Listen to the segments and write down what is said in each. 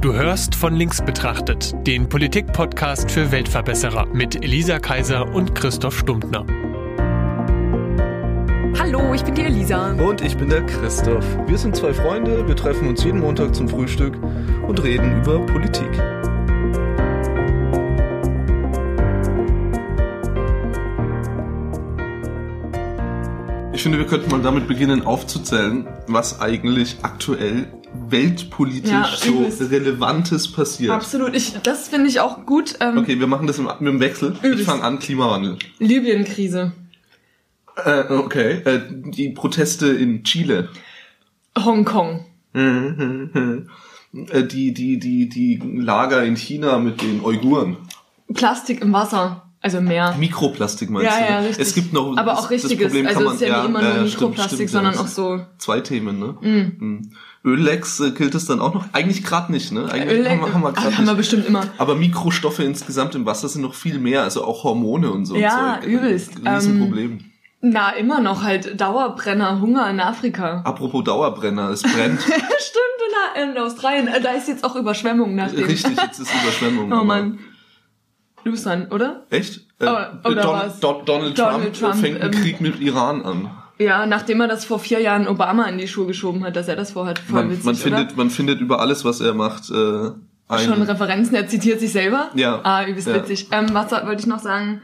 Du hörst von links betrachtet, den Politik-Podcast für Weltverbesserer mit Elisa Kaiser und Christoph Stumptner. Hallo, ich bin die Elisa. Und ich bin der Christoph. Wir sind zwei Freunde, wir treffen uns jeden Montag zum Frühstück und reden über Politik. Ich finde, wir könnten mal damit beginnen aufzuzählen, was eigentlich aktuell weltpolitisch Ja, so übelst. Relevantes passiert. Absolut, ich, das finde ich auch gut. Ähm, Okay, wir machen das im, mit dem Wechsel. Ich Übelst. fange an, Klimawandel. Libyen-Krise, Äh, okay, äh, die Proteste in Chile. Hongkong. Äh, die, die, die, die Lager in China mit den Uiguren. Plastik im Wasser, also im Meer. Mikroplastik meinst Ja, du? ja, richtig. Es gibt noch Aber das- auch richtiges, Das Problem also man, es ist ja nicht immer nur stimmt, Mikroplastik, stimmt, sondern ja. auch so- Zwei Themen, ne? Mhm. Öllecks äh, gilt es dann auch noch? Eigentlich gerade nicht, ne? Eigentlich Öl, haben wir, haben wir, ah, grad haben wir bestimmt immer. Aber Mikrostoffe insgesamt im Wasser sind noch viel mehr, also auch Hormone und so. Ja, Zeug. übelst. Ähm, Riesenproblem. Na, immer noch halt Dauerbrenner, Hunger in Afrika. Apropos Dauerbrenner, es brennt. Stimmt, in, in Australien. Äh, Da ist jetzt auch Überschwemmung nach dem. Richtig, jetzt ist Überschwemmung. Oh Luzern, oder? Echt? Äh, Aber- oder Don, was? Don, Donald, Donald Trump, Trump, fängt einen ähm, Krieg mit Iran an. Ja, nachdem er das vor vier Jahren Obama in die Schuhe geschoben hat, dass er das vorhat. Voll Man, witzig, man, oder? findet, man findet über alles, was er macht, äh, ein, Schon Referenzen, er zitiert sich selber. Ja. Ah, übelst Ja. witzig. Ähm, was wollte ich noch sagen?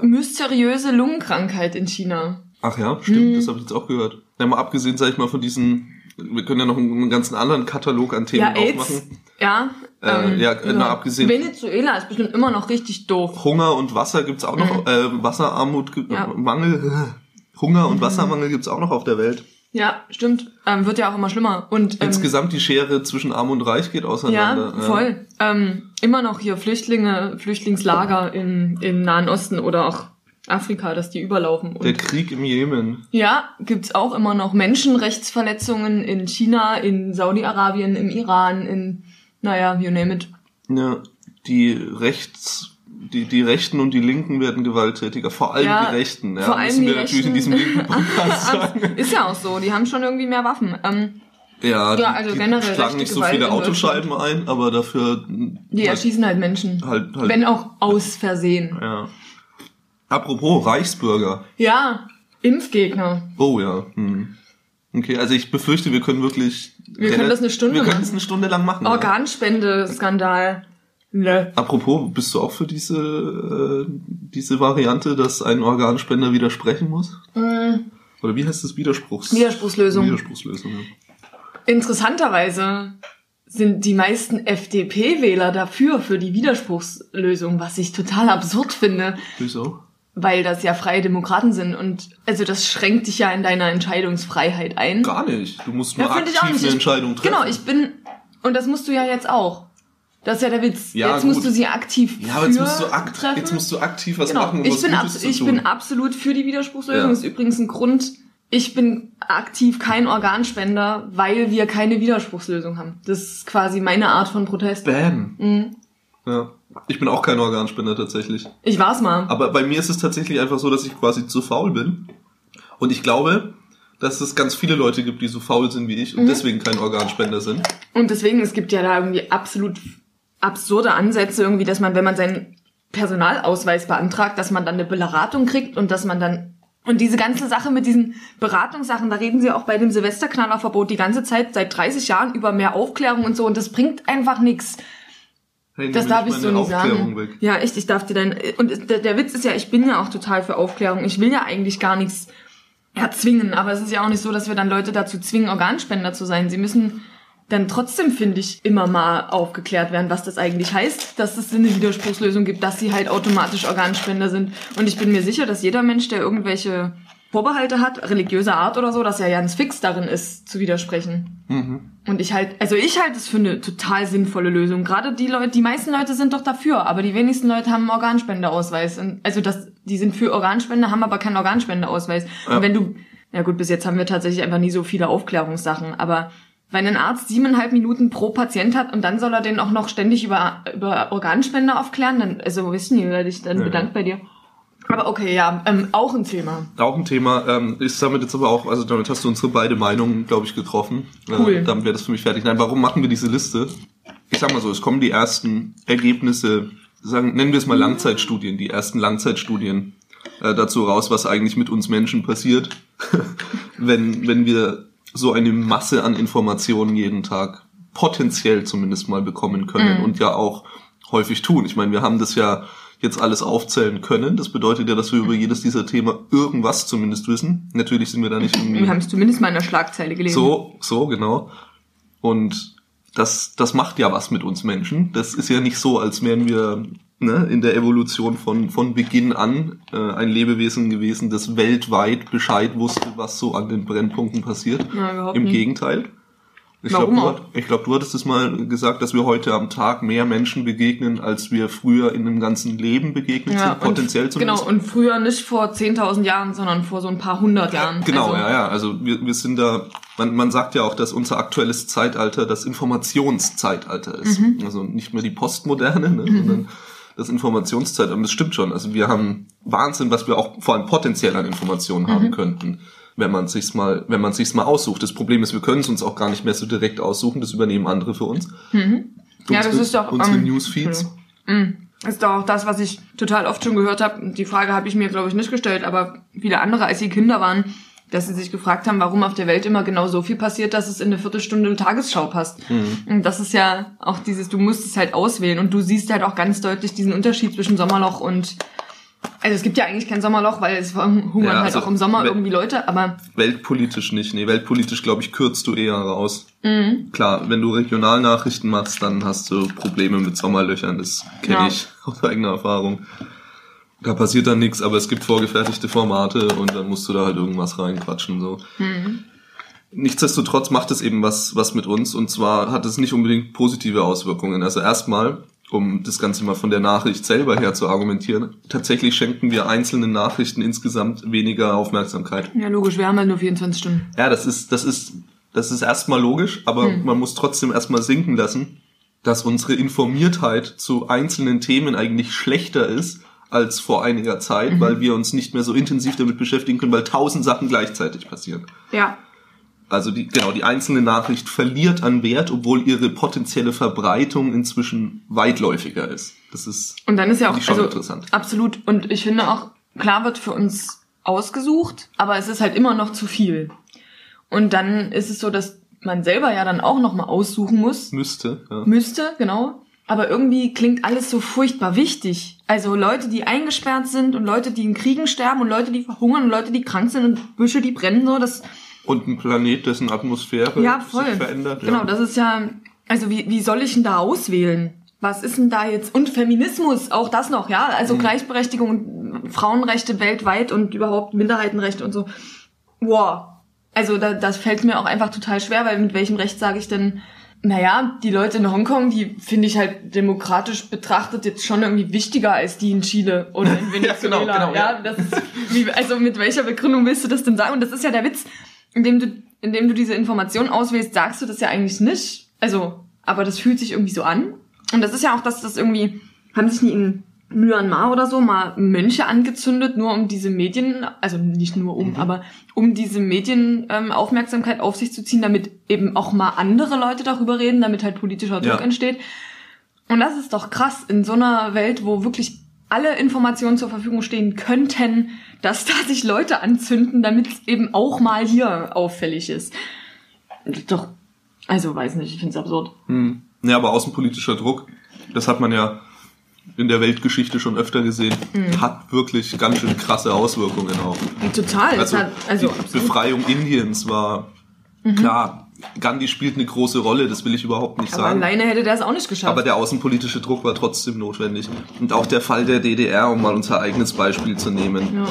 Mysteriöse Lungenkrankheit in China. Ach ja, stimmt, Mhm. das habe ich jetzt auch gehört. Ja, mal abgesehen, sag ich mal, von diesen, wir können ja noch einen, einen ganzen anderen Katalog an Themen Ja, AIDS. aufmachen. Ja. Ähm, Äh, ja, na, abgesehen- Venezuela ist bestimmt immer noch richtig doof. Hunger und Wasser gibt's auch noch, äh, Wasserarmut, Mhm. Ja. Mhm. Mangel, Hunger und Wassermangel gibt's auch noch auf der Welt. Ja, stimmt. Ähm, wird ja auch immer schlimmer. Und ähm, Insgesamt die Schere zwischen Arm und Reich geht ja, auseinander. voll. Ähm, immer noch hier Flüchtlinge, Flüchtlingslager im, im Nahen Osten oder auch Afrika, dass die überlaufen. Und Der Krieg im Jemen. Ja, gibt's auch immer noch Menschenrechtsverletzungen in China, in Saudi-Arabien, im Iran, in, naja, you name it. Ja, die Rechts, die, die Rechten und die Linken werden gewalttätiger. Vor allem Ja, die Rechten. Ja, vor allem müssen die wir natürlich in diesem Rechten. linken Podcast sagen. Ist ja auch so, die haben schon irgendwie mehr Waffen. Ähm, Ja, die, Ja, also die generell schlagen rechte nicht so Gewalt viele Autoscheiben ein, aber dafür die halt, erschießen halt Menschen. halt, halt Wenn auch aus Versehen. ja. Apropos Reichsbürger. Ja, Impfgegner. Oh ja. Hm. Okay, also ich befürchte, wir können wirklich. Wir können das eine Stunde Wir können machen. es eine Stunde lang machen. Organspende-Skandal. Ne. Apropos, bist du auch für diese äh, diese Variante, dass ein Organspender widersprechen muss? Mm, Oder wie heißt das Widerspruchs? Widerspruchslösung. Widerspruchslösung. Ja. Interessanterweise sind die meisten FDP-Wähler dafür, für die Widerspruchslösung, was ich total absurd finde. Wieso? Weil das ja freie Demokraten sind und also das schränkt dich ja in deiner Entscheidungsfreiheit ein. Gar nicht. Du musst nur Ja, aktiv eine Entscheidung treffen. Genau, ich bin und das musst du ja jetzt auch. Das ist ja der Witz. Ja, jetzt gut. musst du sie aktiv ja, aber jetzt musst, du akt treffen. jetzt musst du aktiv was genau. machen, um ich was bin, Gutes zu ich tun. bin absolut für die Widerspruchslösung. Ja. Das ist übrigens ein Grund. Ich bin aktiv kein Organspender, weil wir keine Widerspruchslösung haben. Das ist quasi meine Art von Protest. Bam. Mhm. Ja. Ich bin auch kein Organspender tatsächlich. Ich war's mal. Aber bei mir ist es tatsächlich einfach so, dass ich quasi zu faul bin. Und ich glaube, dass es ganz viele Leute gibt, die so faul sind wie ich Mhm. und deswegen kein Organspender sind. Und deswegen, es gibt ja da irgendwie absolut absurde Ansätze, irgendwie, dass man, wenn man seinen Personalausweis beantragt, dass man dann eine Beratung kriegt und dass man dann und diese ganze Sache mit diesen Beratungssachen, da reden sie auch bei dem Silvesterknallerverbot die ganze Zeit seit 30 Jahren über mehr Aufklärung und so und das bringt einfach nichts. Hey, Das darf ich so nicht Aufklärung sagen. Weg. Ja, echt, ich darf dir dann und der, der Witz ist ja, ich bin ja auch total für Aufklärung. Ich will ja eigentlich gar nichts erzwingen, aber es ist ja auch nicht so, dass wir dann Leute dazu zwingen, Organspender zu sein. Sie müssen dann trotzdem, finde ich, immer mal aufgeklärt werden, was das eigentlich heißt, dass es eine Widerspruchslösung gibt, dass sie halt automatisch Organspender sind. Und ich bin mir sicher, dass jeder Mensch, der irgendwelche Vorbehalte hat, religiöser Art oder so, dass er ganz fix darin ist, zu widersprechen. Und ich halt, also ich halte es für eine total sinnvolle Lösung. Gerade die Leute, die meisten Leute sind doch dafür, aber die wenigsten Leute haben einen Organspendeausweis. Und Also das, die sind für Organspende, haben aber keinen Organspendeausweis. Ja. Und wenn du, ja gut, bis jetzt haben wir tatsächlich einfach nie so viele Aufklärungssachen, aber wenn ein Arzt siebeneinhalb Minuten pro Patient hat und dann soll er den auch noch ständig über, über Organspende aufklären, dann, also wissen die, werde ich dann Ja. bedankt bei dir. Aber okay, ja, ähm, auch ein Thema. Auch ein Thema, ähm, ist damit jetzt aber auch, also damit hast du unsere beide Meinungen, glaube ich, getroffen. Cool. Äh, damit wäre das für mich fertig. Nein, warum machen wir diese Liste? ich sag mal so, es kommen die ersten Ergebnisse, sagen, nennen wir es mal Langzeitstudien, die ersten Langzeitstudien äh, dazu raus, was eigentlich mit uns Menschen passiert, wenn, wenn wir so eine Masse an Informationen jeden Tag potenziell zumindest mal bekommen können Mhm. und ja auch häufig tun. Ich meine, wir haben das ja jetzt alles aufzählen können. Das bedeutet ja, dass wir über jedes dieser Thema irgendwas zumindest wissen. Natürlich sind wir da nicht irgendwie Wir haben es zumindest mal in der Schlagzeile gelesen. so, so, genau. Und das, das macht ja was mit uns Menschen. Das ist ja nicht so, als wären wir ne, in der Evolution von, von Beginn an äh, ein Lebewesen gewesen, das weltweit Bescheid wusste, was so an den Brennpunkten passiert. Überhaupt Im nicht. Gegenteil. Ich glaube, du, ich glaub, du hattest es mal gesagt, dass wir heute am Tag mehr Menschen begegnen, als wir früher in dem ganzen Leben begegnet sind, potenziell zumindest. Genau, und früher nicht vor 10.000 Jahren, sondern vor so ein paar hundert Jahren. Genau, also, ja, ja. Also wir, wir sind da, man, man sagt ja auch, dass unser aktuelles Zeitalter das Informationszeitalter ist. Mhm. Also nicht mehr die Postmoderne, ne, sondern das Informationszeitalter. Und das stimmt schon. Also wir haben Wahnsinn, was wir auch vor allem potenziell an Informationen Mhm. haben könnten, wenn man sich's mal, wenn man sich's mal aussucht. Das Problem ist, wir können es uns auch gar nicht mehr so direkt aussuchen. Das übernehmen andere für uns. Mhm. Ja, das Unsere- ist doch, unsere ähm, Newsfeeds. Ist doch auch das, was ich total oft schon gehört habe. Die Frage habe ich mir, glaube ich, nicht gestellt, aber viele andere, als sie Kinder waren, dass sie sich gefragt haben, warum auf der Welt immer genau so viel passiert, dass es in eine Viertelstunde Tagesschau passt. Und das ist ja auch dieses, du musst es halt auswählen und du siehst halt auch ganz deutlich diesen Unterschied zwischen Sommerloch und also es gibt ja eigentlich kein Sommerloch, weil es hungern Ja, halt also auch im Sommer irgendwie Leute, aber Weltpolitisch nicht. Nee, weltpolitisch, glaube ich, kürzt du eher raus. Mhm. Klar, wenn du Regionalnachrichten machst, dann hast du Probleme mit Sommerlöchern. Das kenne Ja. ich aus eigener Erfahrung. Da passiert dann nichts, aber es gibt vorgefertigte Formate und dann musst du da halt irgendwas reinquatschen. So. Mhm. Nichtsdestotrotz macht es eben was, was mit uns und zwar hat es nicht unbedingt positive Auswirkungen. Also erstmal, um das Ganze mal von der Nachricht selber her zu argumentieren, tatsächlich schenken wir einzelnen Nachrichten insgesamt weniger Aufmerksamkeit. ja logisch, wir haben halt nur 24 Stunden. Ja, das ist, das ist, das ist erstmal logisch, aber man muss trotzdem erstmal sinken lassen, dass unsere Informiertheit zu einzelnen Themen eigentlich schlechter ist als vor einiger Zeit, weil wir uns nicht mehr so intensiv damit beschäftigen können, weil tausend Sachen gleichzeitig passieren. Ja, Also die, genau, die einzelne Nachricht verliert an Wert, obwohl ihre potenzielle Verbreitung inzwischen weitläufiger ist. Das ist Und dann ist ja auch also, interessant. absolut. Und ich finde auch, klar wird für uns ausgesucht, aber es ist halt immer noch zu viel. Und dann ist es so, dass man selber ja dann auch noch mal aussuchen muss, müsste. Ja. müsste, genau. Aber irgendwie klingt alles so furchtbar wichtig. Also Leute, die eingesperrt sind und Leute, die in Kriegen sterben und Leute, die verhungern und Leute, die krank sind und Büsche, die brennen, so, das, Und ein Planet, dessen Atmosphäre ja, voll. sich verändert. Genau, ja. das ist ja, also wie, wie soll ich denn da auswählen? Was ist denn da jetzt? Und Feminismus, auch das noch, ja? Also Mhm. Gleichberechtigung und Frauenrechte weltweit und überhaupt Minderheitenrechte und so. Wow. Also da, das fällt mir auch einfach total schwer, weil mit welchem Recht sage ich denn, naja, die Leute in Hongkong, die finde ich halt demokratisch betrachtet jetzt schon irgendwie wichtiger als die in Chile oder in Ja, Venezuela. genau, genau, ja, ja. das ist, wie, also mit welcher Begründung willst du das denn sagen? Und das ist ja der Witz, indem du, indem du diese Information auswählst, sagst du das ja eigentlich nicht. Also, aber das fühlt sich irgendwie so an. Und das ist ja auch, dass das irgendwie, haben sich nie in Myanmar oder so mal Mönche angezündet, nur um diese Medien, also nicht nur um, aber um diese Medienaufmerksamkeit ähm, Aufmerksamkeit auf sich zu ziehen, damit eben auch mal andere Leute darüber reden, damit halt politischer Druck Ja. entsteht. Und das ist doch krass in so einer Welt, wo wirklich alle Informationen zur Verfügung stehen könnten, dass da sich Leute anzünden, damit es eben auch mal hier auffällig ist. Doch, also weiß nicht, ich finde es absurd. Hm. Ja, aber außenpolitischer Druck, das hat man ja in der Weltgeschichte schon öfter gesehen, Mhm. hat wirklich ganz schön krasse Auswirkungen auch. Total. Also, hat, also die. Mhm. Befreiung Indiens war klar. Gandhi spielt eine große Rolle, das will ich überhaupt nicht aber sagen. alleine hätte der es auch nicht geschafft. Aber der außenpolitische Druck war trotzdem notwendig. Und auch der Fall der DDR, um mal unser eigenes Beispiel zu nehmen.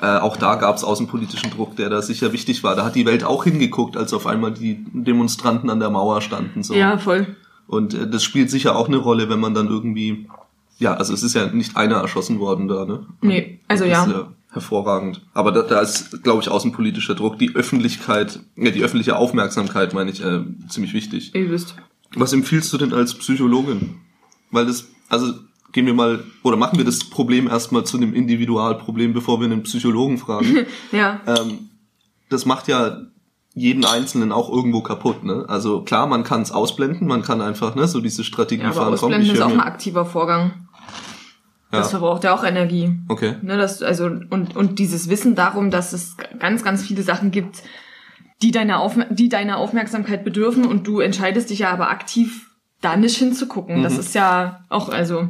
Äh, auch da gab es außenpolitischen Druck, der da sicher wichtig war. Da hat die Welt auch hingeguckt, als auf einmal die Demonstranten an der Mauer standen. So. ja, voll. Und äh, das spielt sicher auch eine Rolle, wenn man dann irgendwie, ja, also es ist ja nicht einer erschossen worden da, ne? Nee, also ja. Ist, äh, hervorragend. Aber da, da ist, glaube ich, außenpolitischer Druck, die Öffentlichkeit, ja, die öffentliche Aufmerksamkeit, meine ich, äh, ziemlich wichtig. Ihr wisst. Was empfiehlst du denn als Psychologin? Weil das, also gehen wir mal, oder machen wir das Problem erstmal zu einem Individualproblem, bevor wir einen Psychologen fragen. Ja. ähm, das macht ja jeden Einzelnen auch irgendwo kaputt. Ne? Also klar, man kann es ausblenden, man kann einfach ne, so diese Strategie Ja, aber fahren. komm, Ausblenden ich ist auch ein aktiver Vorgang. Das Ja. verbraucht ja auch Energie. Okay. Ne, das, also, und, und dieses Wissen darum, dass es ganz, ganz viele Sachen gibt, die deine, Aufmer die deine Aufmerksamkeit bedürfen und du entscheidest dich ja aber aktiv, da nicht hinzugucken. Das ist ja auch, also,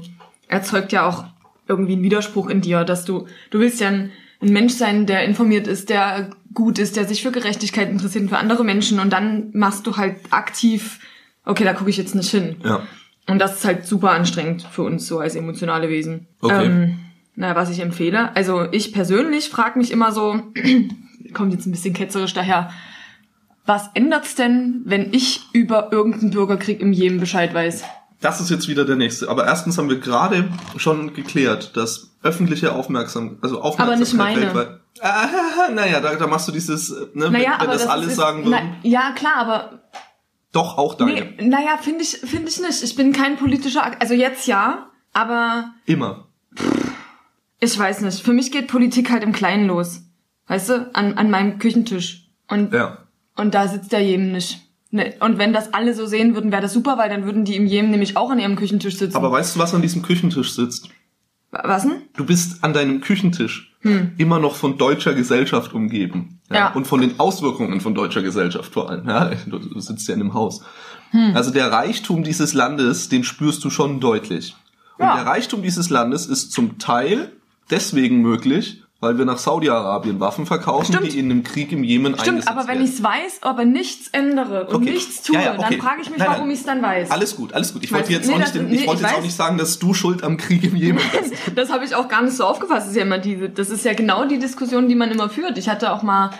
erzeugt ja auch irgendwie einen Widerspruch in dir, dass du, du willst ja ein, ein Mensch sein, der informiert ist, der gut ist, der sich für Gerechtigkeit interessiert und für andere Menschen und dann machst du halt aktiv, okay, da gucke ich jetzt nicht hin. Ja. Und das ist halt super anstrengend für uns so als emotionale Wesen. Okay. Ähm, na, was ich empfehle. Also ich persönlich frage mich immer so, kommt jetzt ein bisschen ketzerisch daher, was ändert's denn, wenn ich über irgendeinen Bürgerkrieg im Jemen Bescheid weiß? Das ist jetzt wieder der nächste. Aber erstens haben wir gerade schon geklärt, dass öffentliche Aufmerksamkeit, also Aufmerksamkeit nicht meine. weltweit. Ah, naja, da, da machst du dieses, ne, Naja, wenn, wenn aber das, das alles ist, sagen würden. Na, ja, klar, aber Doch, auch deine. nee, naja, finde ich, finde ich nicht. Ich bin kein politischer, Ak- also jetzt ja, aber Immer. ich weiß nicht. Für mich geht Politik halt im Kleinen los. Weißt du, an, an meinem Küchentisch. Und Ja. Und da sitzt der Jemen nicht. Ne, Und wenn das alle so sehen würden, wäre das super, weil dann würden die im Jemen nämlich auch an ihrem Küchentisch sitzen. Aber weißt du, was an diesem Küchentisch sitzt? was denn? Du bist an deinem Küchentisch immer noch von deutscher Gesellschaft umgeben. Hm. Ja. Und von den Auswirkungen von deutscher Gesellschaft vor allem. Ja, du, du sitzt ja in einem Haus. Hm. Also der Reichtum dieses Landes, den spürst du schon deutlich. Und Ja. der Reichtum dieses Landes ist zum Teil deswegen möglich, weil wir nach Saudi-Arabien Waffen verkaufen, Stimmt. die in einem Krieg im Jemen Stimmt, eingesetzt aber wenn ich es weiß, aber nichts ändere und Okay. nichts tue, Ja, ja, okay. dann frage ich mich, Nein, nein. warum ich es dann weiß. Alles gut, alles gut. Ich wollte jetzt, nee, auch, nicht, das- nee, ich wollte ich jetzt auch nicht sagen, dass du schuld am Krieg im Jemen bist. Das habe ich auch gar nicht so aufgefasst. Das ist ja immer diese, das ist ja genau die Diskussion, die man immer führt. Ich hatte auch mal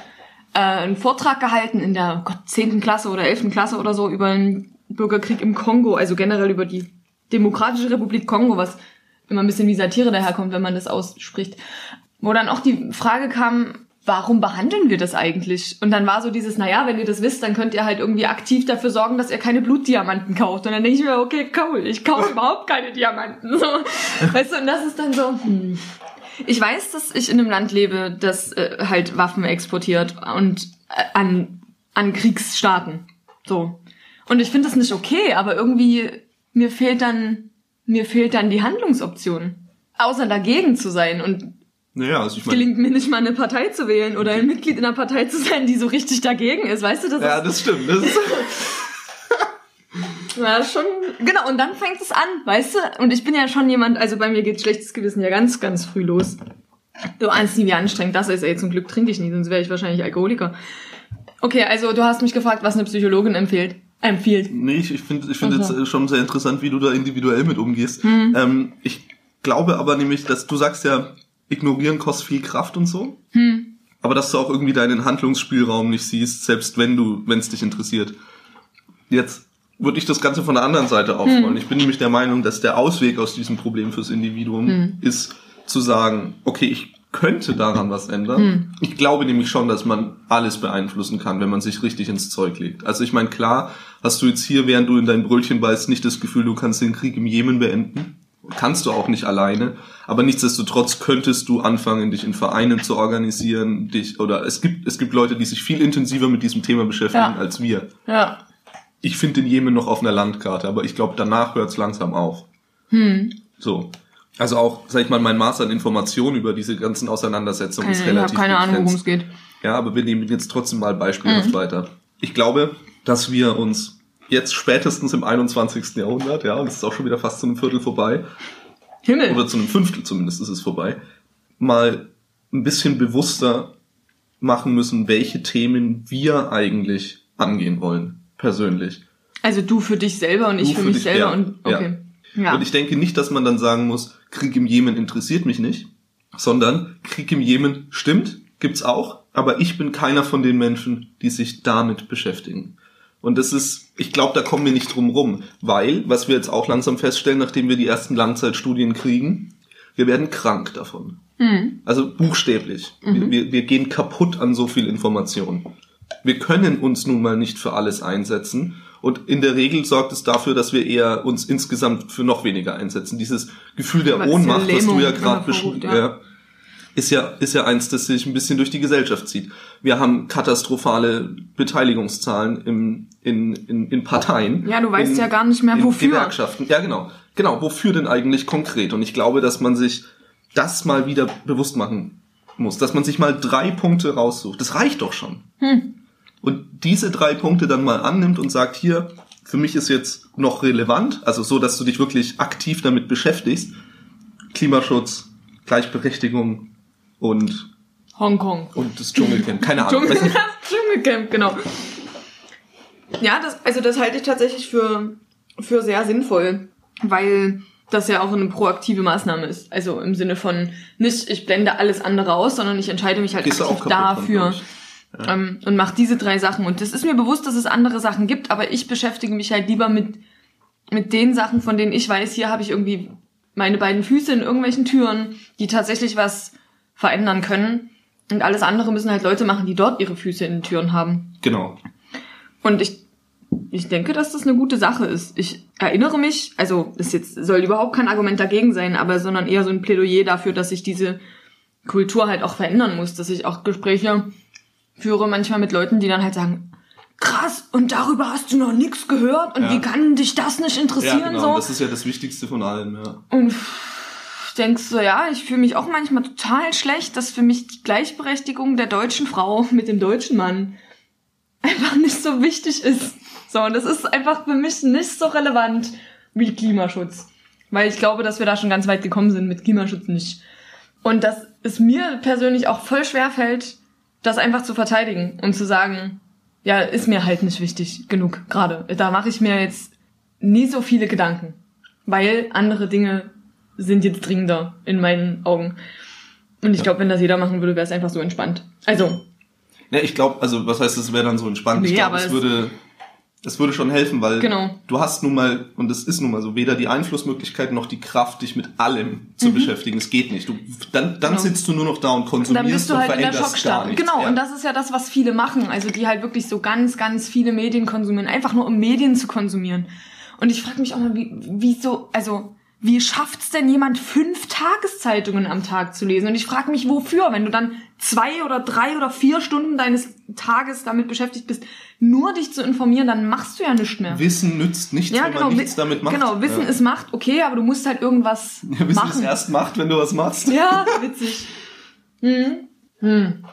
äh, einen Vortrag gehalten in der Gott, 10. Klasse oder 11. Klasse oder so über den Bürgerkrieg im Kongo, also generell über die Demokratische Republik Kongo, was immer ein bisschen wie Satire daherkommt, wenn man das ausspricht. Wo dann auch die Frage kam, warum behandeln wir das eigentlich? Und dann war so dieses, naja, wenn ihr das wisst, dann könnt ihr halt irgendwie aktiv dafür sorgen, dass ihr keine Blutdiamanten kauft. Und dann denke ich mir, okay, cool, ich kaufe überhaupt keine Diamanten. So. Weißt du, und das ist dann so, hm. Ich weiß, dass ich in einem Land lebe, das äh, halt Waffen exportiert und äh, an, an Kriegsstaaten. So. Und ich finde das nicht okay, aber irgendwie mir fehlt dann mir fehlt dann die Handlungsoption. Außer dagegen zu sein und Naja, also ich meine, gelingt mir nicht mal eine Partei zu wählen oder ein Mitglied in einer Partei zu sein, die so richtig dagegen ist. Weißt du, das ja, ist das stimmt. Das ist, ja, schon, genau, und dann fängt es an, weißt du? Und ich bin ja schon jemand, also bei mir geht schlechtes Gewissen ja ganz, ganz früh los. Du ahnst nie, wie anstrengend das ist, ey, zum Glück trinke ich nie, sonst wäre ich wahrscheinlich Alkoholiker. Okay, also du hast mich gefragt, was eine Psychologin empfiehlt. Empfiehlt. Nee, ich, ich finde ich finde Okay. jetzt schon sehr interessant, wie du da individuell mit umgehst. Hm. Ähm, ich glaube aber nämlich, dass du sagst ja, ignorieren kostet viel Kraft und so. Hm. Aber dass du auch irgendwie deinen Handlungsspielraum nicht siehst, selbst wenn du, wenn es dich interessiert. Jetzt würde ich das Ganze von der anderen Seite aufrollen. Hm. Ich bin nämlich der Meinung, dass der Ausweg aus diesem Problem fürs Individuum Hm. ist zu sagen, okay, ich könnte daran was ändern. Hm. Ich glaube nämlich schon, dass man alles beeinflussen kann, wenn man sich richtig ins Zeug legt. Also ich meine, klar, hast du jetzt hier, während du in dein Brötchen beißt, nicht das Gefühl, du kannst den Krieg im Jemen beenden. Kannst du auch nicht alleine. Aber nichtsdestotrotz könntest du anfangen, dich in Vereinen zu organisieren, dich, oder es gibt, es gibt Leute, die sich viel intensiver mit diesem Thema beschäftigen Ja. als wir. Ja. Ich finde den Jemen noch auf einer Landkarte, aber ich glaube, danach hört es langsam auf. Hm. So. Also auch, sag ich mal, mein Maß an Informationen über diese ganzen Auseinandersetzungen ist Keine, ich habe relativ keine Ahnung, worum begrenzt. es geht. Ja, aber wir nehmen jetzt trotzdem mal beispielhaft Mhm. weiter. Ich glaube, dass wir uns jetzt spätestens im 21. Jahrhundert, ja, und es ist auch schon wieder fast zu einem Viertel vorbei, Himmel. oder zu einem Fünftel zumindest ist es vorbei, mal ein bisschen bewusster machen müssen, welche Themen wir eigentlich angehen wollen, persönlich. Also du für dich selber und ich Du für für mich dich, selber ja. und okay. Ja. Und ich denke nicht, dass man dann sagen muss, Krieg im Jemen interessiert mich nicht, sondern Krieg im Jemen stimmt, gibt's auch, aber ich bin keiner von den Menschen, die sich damit beschäftigen. Und das ist, ich glaube, da kommen wir nicht drum rum, weil, was wir jetzt auch langsam feststellen, nachdem wir die ersten Langzeitstudien kriegen, wir werden krank davon. Hm. Also buchstäblich. Wir, wir, wir gehen kaputt an so viel Information. Wir können uns nun mal nicht für alles einsetzen. Und in der Regel sorgt es dafür, dass wir eher uns insgesamt für noch weniger einsetzen. Dieses Gefühl der Ohnmacht, was du ja gerade beschrieben ja. Ist ja, ist ja eins, das sich ein bisschen durch die Gesellschaft zieht. Wir haben katastrophale Beteiligungszahlen im, in, in, in Parteien. Ja, du weißt in, ja gar nicht mehr, in wofür. Gewerkschaften. Ja, genau. Genau, wofür denn eigentlich konkret? Und ich glaube, dass man sich das mal wieder bewusst machen muss, dass man sich mal drei Punkte raussucht. Das reicht doch schon. Hm. Und diese drei Punkte dann mal annimmt und sagt, hier, für mich ist jetzt noch relevant, also so, dass du dich wirklich aktiv damit beschäftigst. Klimaschutz, Gleichberechtigung und Hongkong. und das Dschungelcamp. Keine Ahnung. Dschungel, nicht. Dschungelcamp, genau. Ja, das, also das halte ich tatsächlich für, für sehr sinnvoll, weil das ja auch eine proaktive Maßnahme ist. Also im Sinne von nicht, ich blende alles andere aus, sondern ich entscheide mich halt aktiv dafür. ich. ähm, und mache diese drei Sachen. Und das ist mir bewusst, dass es andere Sachen gibt, aber ich beschäftige mich halt lieber mit, mit den Sachen, von denen ich weiß, hier habe ich irgendwie meine beiden Füße in irgendwelchen Türen, die tatsächlich was verändern können. Und alles andere müssen halt Leute machen, die dort ihre Füße in den Türen haben. Genau. Und ich, ich denke, dass das eine gute Sache ist. Ich erinnere mich, also es jetzt soll überhaupt kein Argument dagegen sein, aber sondern eher so ein Plädoyer dafür, dass sich diese Kultur halt auch verändern muss, dass ich auch Gespräche führe manchmal mit Leuten, die dann halt sagen, krass, und darüber hast du noch nichts gehört und Ja. wie kann dich das nicht Ja, interessieren genau. so? Das ist ja das Wichtigste von allem, ja. Und denkst so, ja, ich fühle mich auch manchmal total schlecht, dass für mich die Gleichberechtigung der deutschen Frau mit dem deutschen Mann einfach nicht so wichtig ist. So, und das ist einfach für mich nicht so relevant wie Klimaschutz. Weil ich glaube, dass wir da schon ganz weit gekommen sind mit Klimaschutz nicht. Und dass es mir persönlich auch voll schwer fällt, das einfach zu verteidigen und zu sagen, ja, ist mir halt nicht wichtig genug gerade. Da mache ich mir jetzt nie so viele Gedanken, weil andere Dinge sind jetzt dringender in meinen Augen. Und ich glaube, wenn das jeder machen würde, wäre es einfach so entspannt. Also, Ja, ich glaube, also was heißt, es wäre dann so entspannt? ich Nee, glaube, aber es würde, es würde schon helfen, weil Genau. du hast nun mal, und es ist nun mal so, weder die Einflussmöglichkeit noch die Kraft, dich mit allem zu beschäftigen. Es geht nicht. Du, dann dann Mhm. Genau. sitzt du nur noch da und dann konsumierst bist du und halt in der veränderst gar Schockstarre. nichts. Genau, ja. und das ist ja das, was viele machen. Also die halt wirklich so ganz, ganz viele Medien konsumieren, einfach nur um Medien zu konsumieren. Und ich frage mich auch mal, wie, wieso, also wie schafft's denn jemand, fünf Tageszeitungen am Tag zu lesen? Und ich frage mich, wofür, wenn du dann zwei oder drei oder vier Stunden deines Tages damit beschäftigt bist, nur dich zu informieren, dann machst du ja nichts mehr. Wissen nützt nichts, ja, wenn genau, man nichts damit macht. genau, Wissen ja. ist Macht, okay, aber du musst halt irgendwas Ja, Wissen machen. ist erst Macht, wenn du was machst. Ja, witzig. Hm. Hm.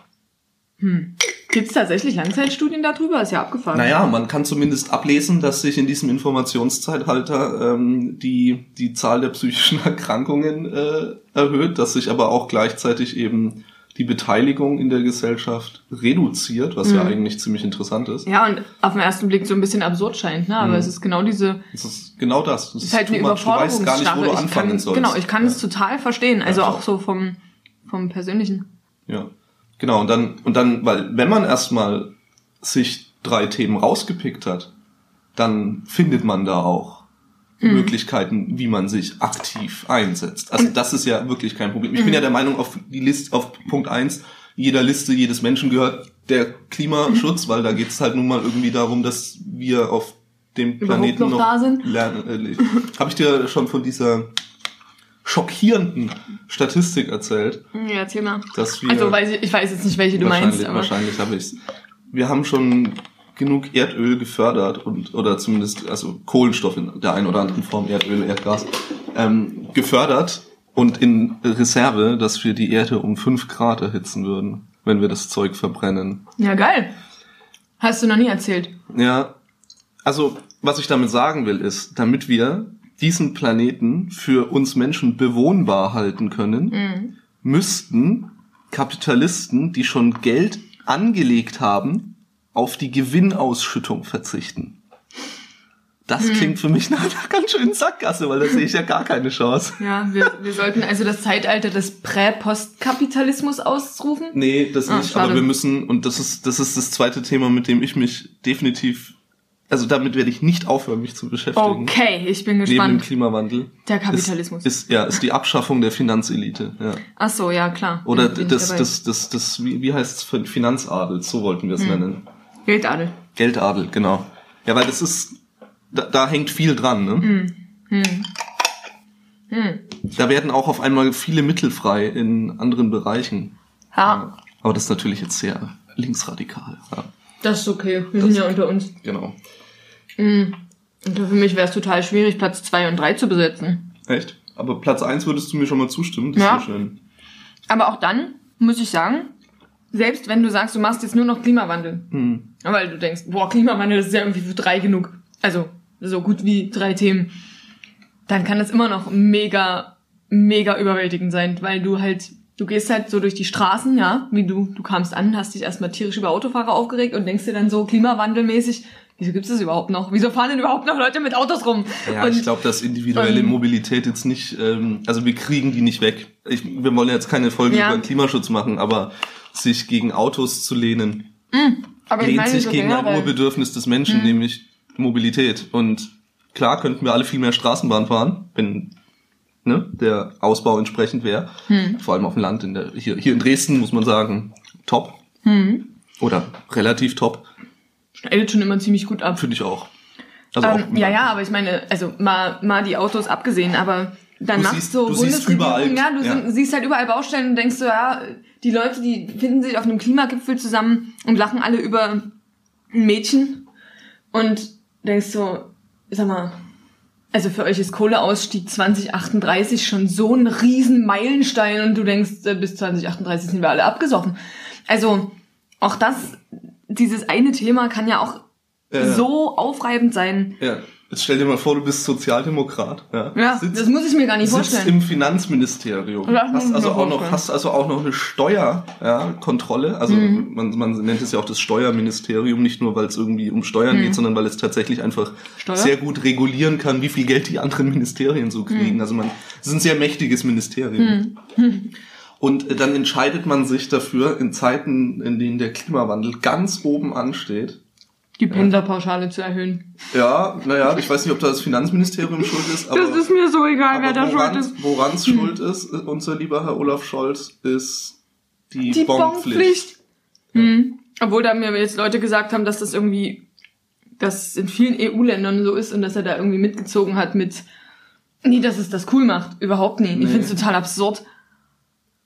Hm. Gibt es tatsächlich Langzeitstudien darüber? Ist ja abgefahren. Naja, man kann zumindest ablesen, dass sich in diesem Informationszeitalter ähm, die, die Zahl der psychischen Erkrankungen äh, erhöht, dass sich aber auch gleichzeitig eben die Beteiligung in der Gesellschaft reduziert, was ja Mhm. eigentlich ziemlich interessant ist. Ja, und auf den ersten Blick so ein bisschen absurd scheint, ne? Aber Mhm. es ist genau diese, Das ist genau das. Es ist halt eine much. Du weißt gar nicht, wo du Ich anfangen kann, sollst. genau, ich kann ja. es total verstehen. Also Ja, auch auch. so vom, vom Persönlichen. Ja, genau. Und dann, und dann, weil wenn man erstmal sich drei Themen rausgepickt hat, dann findet man da auch Mhm. Möglichkeiten, wie man sich aktiv einsetzt. Also das ist ja wirklich kein Problem. Ich Mhm. bin ja der Meinung, auf die Liste, auf Punkt eins jeder Liste jedes Menschen gehört der Klimaschutz, weil da geht es halt nun mal irgendwie darum, dass wir auf dem Überhaupt Planeten noch da sind? lernen. Äh, Habe ich dir schon von dieser schockierenden Statistik erzählt, Ja, erzähl mal. dass wir Also weiß ich, ich weiß jetzt nicht, welche du wahrscheinlich, meinst, aber. wahrscheinlich habe ich's. Wir haben schon genug Erdöl gefördert und oder zumindest also Kohlenstoff in der einen oder anderen Form Erdöl, Erdgas ähm, gefördert und in Reserve, dass wir die Erde um fünf Grad erhitzen würden, wenn wir das Zeug verbrennen. Ja, geil. Hast du noch nie erzählt. Ja, also was ich damit sagen will ist, damit wir diesen Planeten für uns Menschen bewohnbar halten können, Mhm. müssten Kapitalisten, die schon Geld angelegt haben, auf die Gewinnausschüttung verzichten. Das klingt für mich nach einer ganz schönen Sackgasse, weil da sehe ich ja gar keine Chance. Ja, wir, wir sollten also das Zeitalter des Prä-Postkapitalismus ausrufen. Nee, das Ah, nicht, schade. aber wir müssen, und das ist, das ist das zweite Thema, mit dem ich mich definitiv, also damit werde ich nicht aufhören, mich zu beschäftigen. Okay, ich bin Neben dem gespannt. Klimawandel. Der Kapitalismus. Ist, ist, ja, ist die Abschaffung der Finanzelite. Ja. Ach so, ja, klar. Oder Bin ich das, das, das, das, wie, wie heißt es, Finanzadel, so wollten wir es nennen. Geldadel. Geldadel, genau. Ja, weil das ist, da, da hängt viel dran, ne? Hm. Da werden auch auf einmal viele Mittel frei in anderen Bereichen. Ja, Aber das ist natürlich jetzt sehr linksradikal. Ja, das ist okay. Wir sind ja unter uns. genau. Und für mich wäre es total schwierig, Platz zwei und drei zu besetzen. Echt? Aber Platz eins würdest du mir schon mal zustimmen? Das Ja. ist schön. Aber auch dann muss ich sagen, selbst wenn du sagst, du machst jetzt nur noch Klimawandel, Hm. weil du denkst, boah, Klimawandel, das ist ja irgendwie für drei genug. Also so gut wie drei Themen. Dann kann das immer noch mega, mega überwältigend sein, weil du halt, du gehst halt so durch die Straßen, ja, wie du, du kamst an, hast dich erstmal tierisch über Autofahrer aufgeregt und denkst dir dann so klimawandelmäßig, wieso gibt es das überhaupt noch? Wieso fahren denn überhaupt noch Leute mit Autos rum? Ja, und ich glaube, dass individuelle ähm, Mobilität jetzt nicht, ähm, also wir kriegen die nicht weg. Ich, wir wollen jetzt keine Folge Ja. über Klimaschutz machen, aber sich gegen Autos zu lehnen, aber ich lehnt meine sich so gegen ein. Urbedürfnis des Menschen, nämlich Mobilität. Und klar könnten wir alle viel mehr Straßenbahn fahren, wenn ne, der Ausbau entsprechend wäre. Vor allem auf dem Land. In der, hier, hier in Dresden muss man sagen, top. Oder relativ top, Schneidet schon immer ziemlich gut ab. finde ich auch. Also Ähm, ja, ja, aber ich meine, also mal, mal die Autos abgesehen, aber dann Du machst so du siehst überall- ja, du ja. siehst halt überall Baustellen und denkst so, ja, die Leute, die finden sich auf einem Klimagipfel zusammen und lachen alle über ein Mädchen und denkst so, sag mal, also für euch ist Kohleausstieg 2038 schon so ein riesen Meilenstein und du denkst, äh, bis 2038 sind wir alle abgesoffen. Also auch das, dieses eine Thema kann ja auch Ja. so aufreibend sein. Ja, jetzt stell dir mal vor, du bist Sozialdemokrat. Ja, Ja, Sitzt- das muss ich mir gar nicht sitzt vorstellen. im Finanzministerium. Das Hast also auch noch, hast also auch noch eine Steuerkontrolle. Ja, Kontrolle. also Mhm. man, man nennt es ja auch das Steuerministerium, nicht nur weil es irgendwie um Steuern geht, sondern weil es tatsächlich einfach Mhm. Steuer? sehr gut regulieren kann, wie viel Geld die anderen Ministerien so Mhm. kriegen. Also man, es ist ein sehr mächtiges Ministerium. Und äh, dann entscheidet man sich dafür in Zeiten, in denen der Klimawandel ganz oben ansteht, Die Pendlerpauschale zu erhöhen. ja, naja, ich weiß nicht, ob da das Finanzministerium schuld ist, aber, das ist mir so egal, wer da schuld woran ist. woran's schuld ist, äh, unser lieber Herr Olaf Scholz, ist die, Die Bonpflicht. Bonpflicht. Hm. Obwohl da mir jetzt Leute gesagt haben, dass das irgendwie, dass es in vielen EU-Ländern so ist und dass er da irgendwie mitgezogen hat mit, nee, dass es das cool macht. Überhaupt nicht. Ich Nee. finde es total absurd.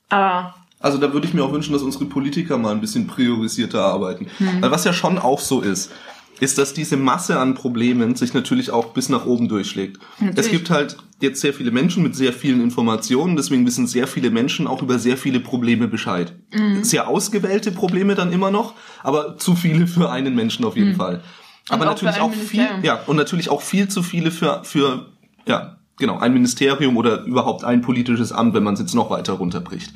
Aber Also da würde ich mir auch wünschen, dass unsere Politiker mal ein bisschen priorisierter arbeiten. Hm. Weil was ja schon auch so ist, ist, dass diese Masse an Problemen sich natürlich auch bis nach oben durchschlägt. Natürlich. Es gibt halt jetzt sehr viele Menschen mit sehr vielen Informationen, deswegen wissen sehr viele Menschen auch über sehr viele Probleme Bescheid. Mhm. Sehr ausgewählte Probleme dann immer noch, aber zu viele für einen Menschen auf jeden Fall. Aber Mhm. auch natürlich auch viel, ja, und natürlich auch viel zu viele für, für, ja, genau, ein Ministerium oder überhaupt ein politisches Amt, wenn man es jetzt noch weiter runterbricht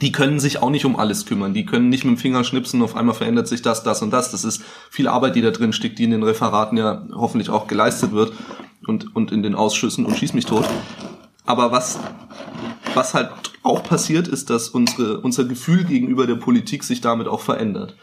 die können sich auch nicht um alles kümmern. Die können nicht mit dem Finger schnipsen, auf einmal verändert sich das, das und das. Das ist viel Arbeit, die da drin steckt, die in den Referaten ja hoffentlich auch geleistet wird und, und in den Ausschüssen und schieß mich tot. Aber was, was halt auch passiert, ist, dass unsere, unser Gefühl gegenüber der Politik sich damit auch verändert.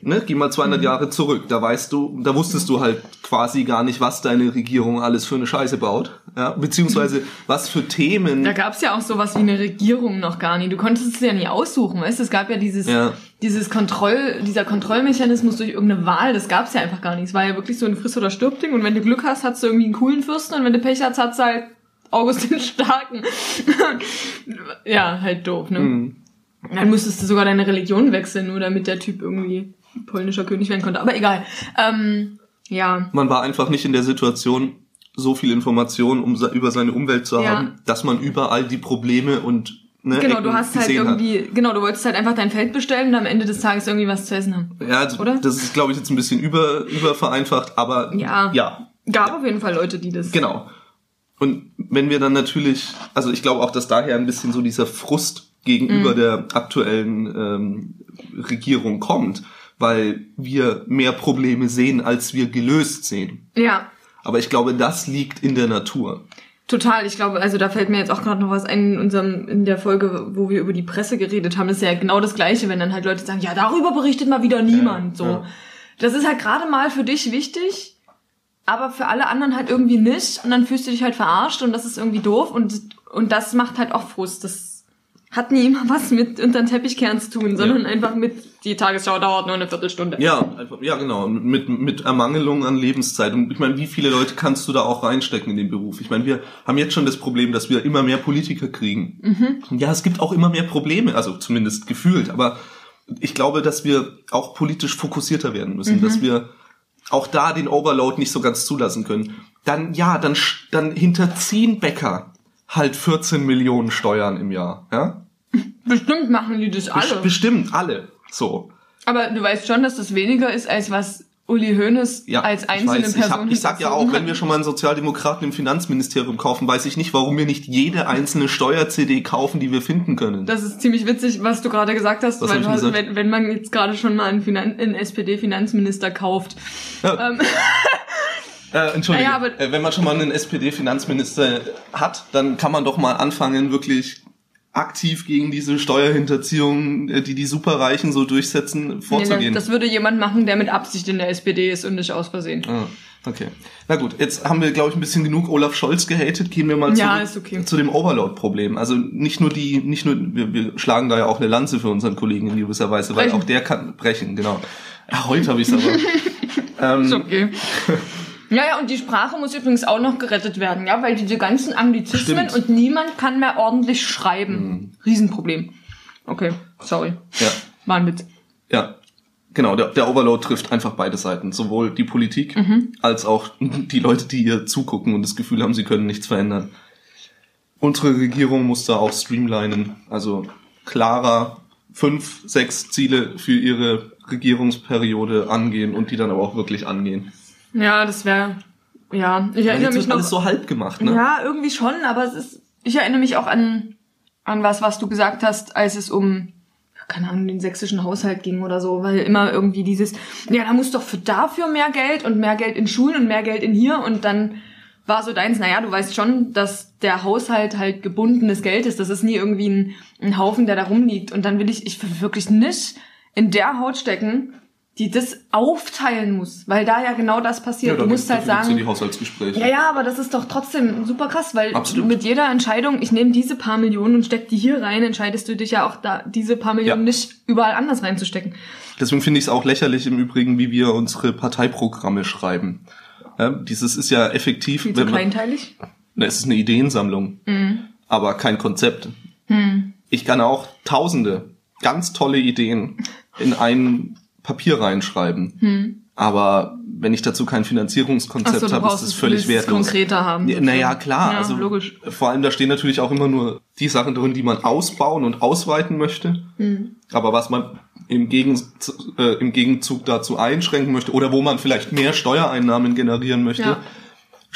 Ne? Geh mal 200 Jahre zurück, da weißt du, da wusstest du halt quasi gar nicht, was deine Regierung alles für eine Scheiße baut, ja? beziehungsweise was für Themen. da gab's ja auch sowas wie eine Regierung noch gar nie. Du konntest es ja nie aussuchen, weißt? Es gab ja dieses, Ja. dieses Kontroll, dieser Kontrollmechanismus durch irgendeine Wahl, das gab's ja einfach gar nicht. Es war ja wirklich so ein Friss- oder Stirb-Ding und wenn du Glück hast, hast du irgendwie einen coolen Fürsten und wenn du Pech hast, hast du halt August den Starken. ja, halt doof, ne? Mhm. Dann musstest du sogar deine Religion wechseln, nur damit der Typ irgendwie polnischer König werden konnte. Aber egal. Ähm, ja. Man war einfach nicht in der Situation, so viel Informationen um, über seine Umwelt zu Ja. haben, dass man überall die Probleme und ne, Genau, Ecken du hast halt irgendwie, genau, du wolltest halt einfach dein Feld bestellen und am Ende des Tages irgendwie was zu essen haben. Hat. Ja, also, Oder? das ist, glaube ich, jetzt ein bisschen über, übervereinfacht, aber Ja. ja, Gab auf jeden Fall Leute, die das. genau. Und wenn wir dann natürlich, also ich glaube auch, dass daher ein bisschen so dieser Frust gegenüber Mhm. der aktuellen ähm, Regierung kommt, weil wir mehr Probleme sehen, als wir gelöst sehen. Ja, Aber ich glaube, das liegt in der Natur. total. Ich glaube, also da fällt mir jetzt auch gerade noch was ein in unserem, in der Folge, wo wir über die Presse geredet haben. Das ist ja genau das Gleiche, wenn dann halt Leute sagen, ja, darüber berichtet mal wieder niemand, so. ja. Das ist halt gerade mal für dich wichtig, aber für alle anderen halt irgendwie nicht und dann fühlst du dich halt verarscht und das ist irgendwie doof und, und das macht halt auch Frust. Das, hat nie immer was mit unter den Teppichkern zu tun, sondern ja. einfach mit, die Tagesschau dauert nur eine Viertelstunde. Ja, einfach, ja genau, mit, mit Ermangelung an Lebenszeit. Und ich meine, wie viele Leute kannst du da auch reinstecken in den Beruf? Ich meine, wir haben jetzt schon das Problem, dass wir immer mehr Politiker kriegen. Mhm. Ja, es gibt auch immer mehr Probleme, also zumindest gefühlt, aber ich glaube, dass wir auch politisch fokussierter werden müssen, mhm. dass wir auch da den Overload nicht so ganz zulassen können. Dann, ja, dann, dann hinterziehen Bäcker halt 14 Millionen Steuern im Jahr, ja? Bestimmt machen die das alle. Bestimmt alle, so. Aber du weißt schon, dass das weniger ist, als was Uli Hoeneß ja, als einzelne ich weiß, Person. Ich, hab, ich sag ja auch, wenn wir schon mal einen Sozialdemokraten im Finanzministerium kaufen, weiß ich nicht, warum wir nicht jede einzelne Steuer-CD kaufen, die wir finden können. Das ist ziemlich witzig, was du gerade gesagt hast, was weil du hast, wenn, wenn man jetzt gerade schon mal einen, Finan einen SPD-Finanzminister kauft. Ja. Ähm, Äh, Entschuldigung, naja, äh, wenn man schon mal einen SPD-Finanzminister hat, dann kann man doch mal anfangen, wirklich aktiv gegen diese Steuerhinterziehung, äh, die die Superreichen so durchsetzen, vorzugehen. Nee, das würde jemand machen, der mit Absicht in der SPD ist und nicht aus Versehen. Ah, okay. Na gut, jetzt haben wir, glaube ich, ein bisschen genug Olaf Scholz gehatet. Gehen wir mal ja, zu, okay. zu dem Overload-Problem. Also nicht nur die, nicht nur, wir, wir schlagen da ja auch eine Lanze für unseren Kollegen in gewisser Weise, weil auch der kann brechen, genau. Ja, heute habe ich es aber. ähm, ist okay. Ja, ja, und die Sprache muss übrigens auch noch gerettet werden, ja, weil diese ganzen Anglizismen Stimmt. und niemand kann mehr ordentlich schreiben. Mhm. Riesenproblem. Okay, sorry. Ja. Ein Witz. Ja. Genau, der, der Overload trifft einfach beide Seiten. Sowohl die Politik mhm. als auch die Leute, die ihr zugucken und das Gefühl haben, sie können nichts verändern. Unsere Regierung muss da auch streamlinen. Also klarer fünf, sechs Ziele für ihre Regierungsperiode angehen und die dann aber auch wirklich angehen. Ja, das wäre, ja, ich erinnere mich noch. alles so halb gemacht, ne? Ja, irgendwie schon, aber es ist, ich erinnere mich auch an, an was, was du gesagt hast, als es um, keine Ahnung, den sächsischen Haushalt ging oder so, weil immer irgendwie dieses, ja, da muss doch für dafür mehr Geld und mehr Geld in Schulen und mehr Geld in hier und dann war so deins, naja, du weißt schon, dass der Haushalt halt gebundenes Geld ist. Das ist nie irgendwie ein, ein Haufen, der da rumliegt. Und dann will ich, ich will wirklich nicht in der Haut stecken, die das aufteilen muss, weil da ja genau das passiert. Ja, du musst halt sagen, die Haushaltsgespräche. ja, ja, aber das ist doch trotzdem super krass, weil Absolut. mit jeder Entscheidung, ich nehme diese paar Millionen und steck die hier rein, entscheidest du dich ja auch da diese paar Millionen ja. nicht überall anders reinzustecken. Deswegen finde ich es auch lächerlich im Übrigen, wie wir unsere Parteiprogramme schreiben. Ja, dieses ist ja effektiv. Viel zu kleinteilig? Man, es ist eine Ideensammlung, mhm. aber kein Konzept. Mhm. Ich kann auch Tausende ganz tolle Ideen in einen Papier reinschreiben. Hm. Aber wenn ich dazu kein Finanzierungskonzept so, habe, ist das völlig wertlos. konkreter haben. Naja, klar. Ja, also logisch. Vor allem, da stehen natürlich auch immer nur die Sachen drin, die man ausbauen und ausweiten möchte. Hm. Aber was man im, Gegen, äh, im Gegenzug dazu einschränken möchte oder wo man vielleicht mehr Steuereinnahmen generieren möchte, ja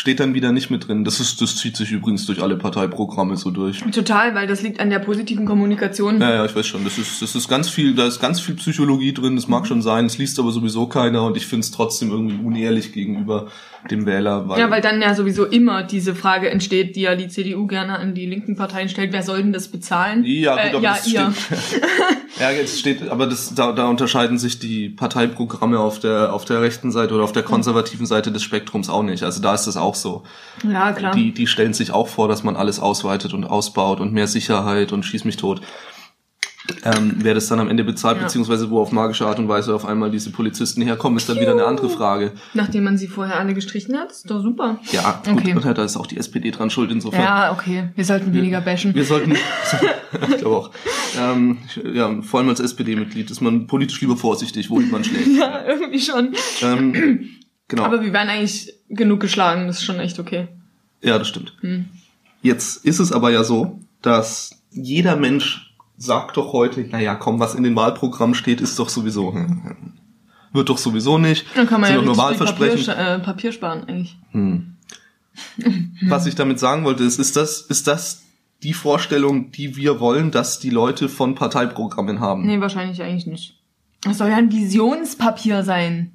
steht dann wieder nicht mit drin. Das ist, das zieht sich übrigens durch alle Parteiprogramme so durch. Total, weil das liegt an der positiven Kommunikation. Ja, ja, ich weiß schon. Das ist, das ist ganz viel, da ist ganz viel Psychologie drin. Das mag schon sein. Es liest aber sowieso keiner und ich finde es trotzdem irgendwie unehrlich gegenüber dem Wähler. Weil ja, weil dann ja sowieso immer diese Frage entsteht, die ja die CDU gerne an die linken Parteien stellt. Wer soll denn das bezahlen? Ja, gut, äh, aber ja, das ihr. steht. ja, jetzt steht, aber das, da, da unterscheiden sich die Parteiprogramme auf der, auf der rechten Seite oder auf der konservativen Seite des Spektrums auch nicht. Also da ist das auch so. Ja, klar. Die, die stellen sich auch vor, dass man alles ausweitet und ausbaut und mehr Sicherheit und schieß mich tot ähm, wer das dann am Ende bezahlt, ja. beziehungsweise wo auf magische Art und Weise auf einmal diese Polizisten herkommen, ist dann Juhu. wieder eine andere Frage. Nachdem man sie vorher alle gestrichen hat, ist doch super. Ja, gut, okay. und da ist auch die SPD dran schuld insofern. Ja, okay, wir sollten weniger bashen. Wir sollten, ich glaube auch, ähm, ja, vor allem als SPD-Mitglied ist man politisch lieber vorsichtig, wo man schlägt. ja, irgendwie schon. Ähm, genau. Aber wir werden eigentlich genug geschlagen, das ist schon echt okay. Ja, das stimmt. Hm. Jetzt ist es aber ja so, dass jeder Mensch sagt doch heute, naja, komm, was in den Wahlprogrammen steht, ist doch sowieso, hm, wird doch sowieso nicht. Dann kann man Sind ja nur Wahlversprechen. Papier, äh, Papier sparen, eigentlich. Hm. was ich damit sagen wollte, ist, ist das, ist das die Vorstellung, die wir wollen, dass die Leute von Parteiprogrammen haben? Nee, wahrscheinlich eigentlich nicht. Das soll ja ein Visionspapier sein.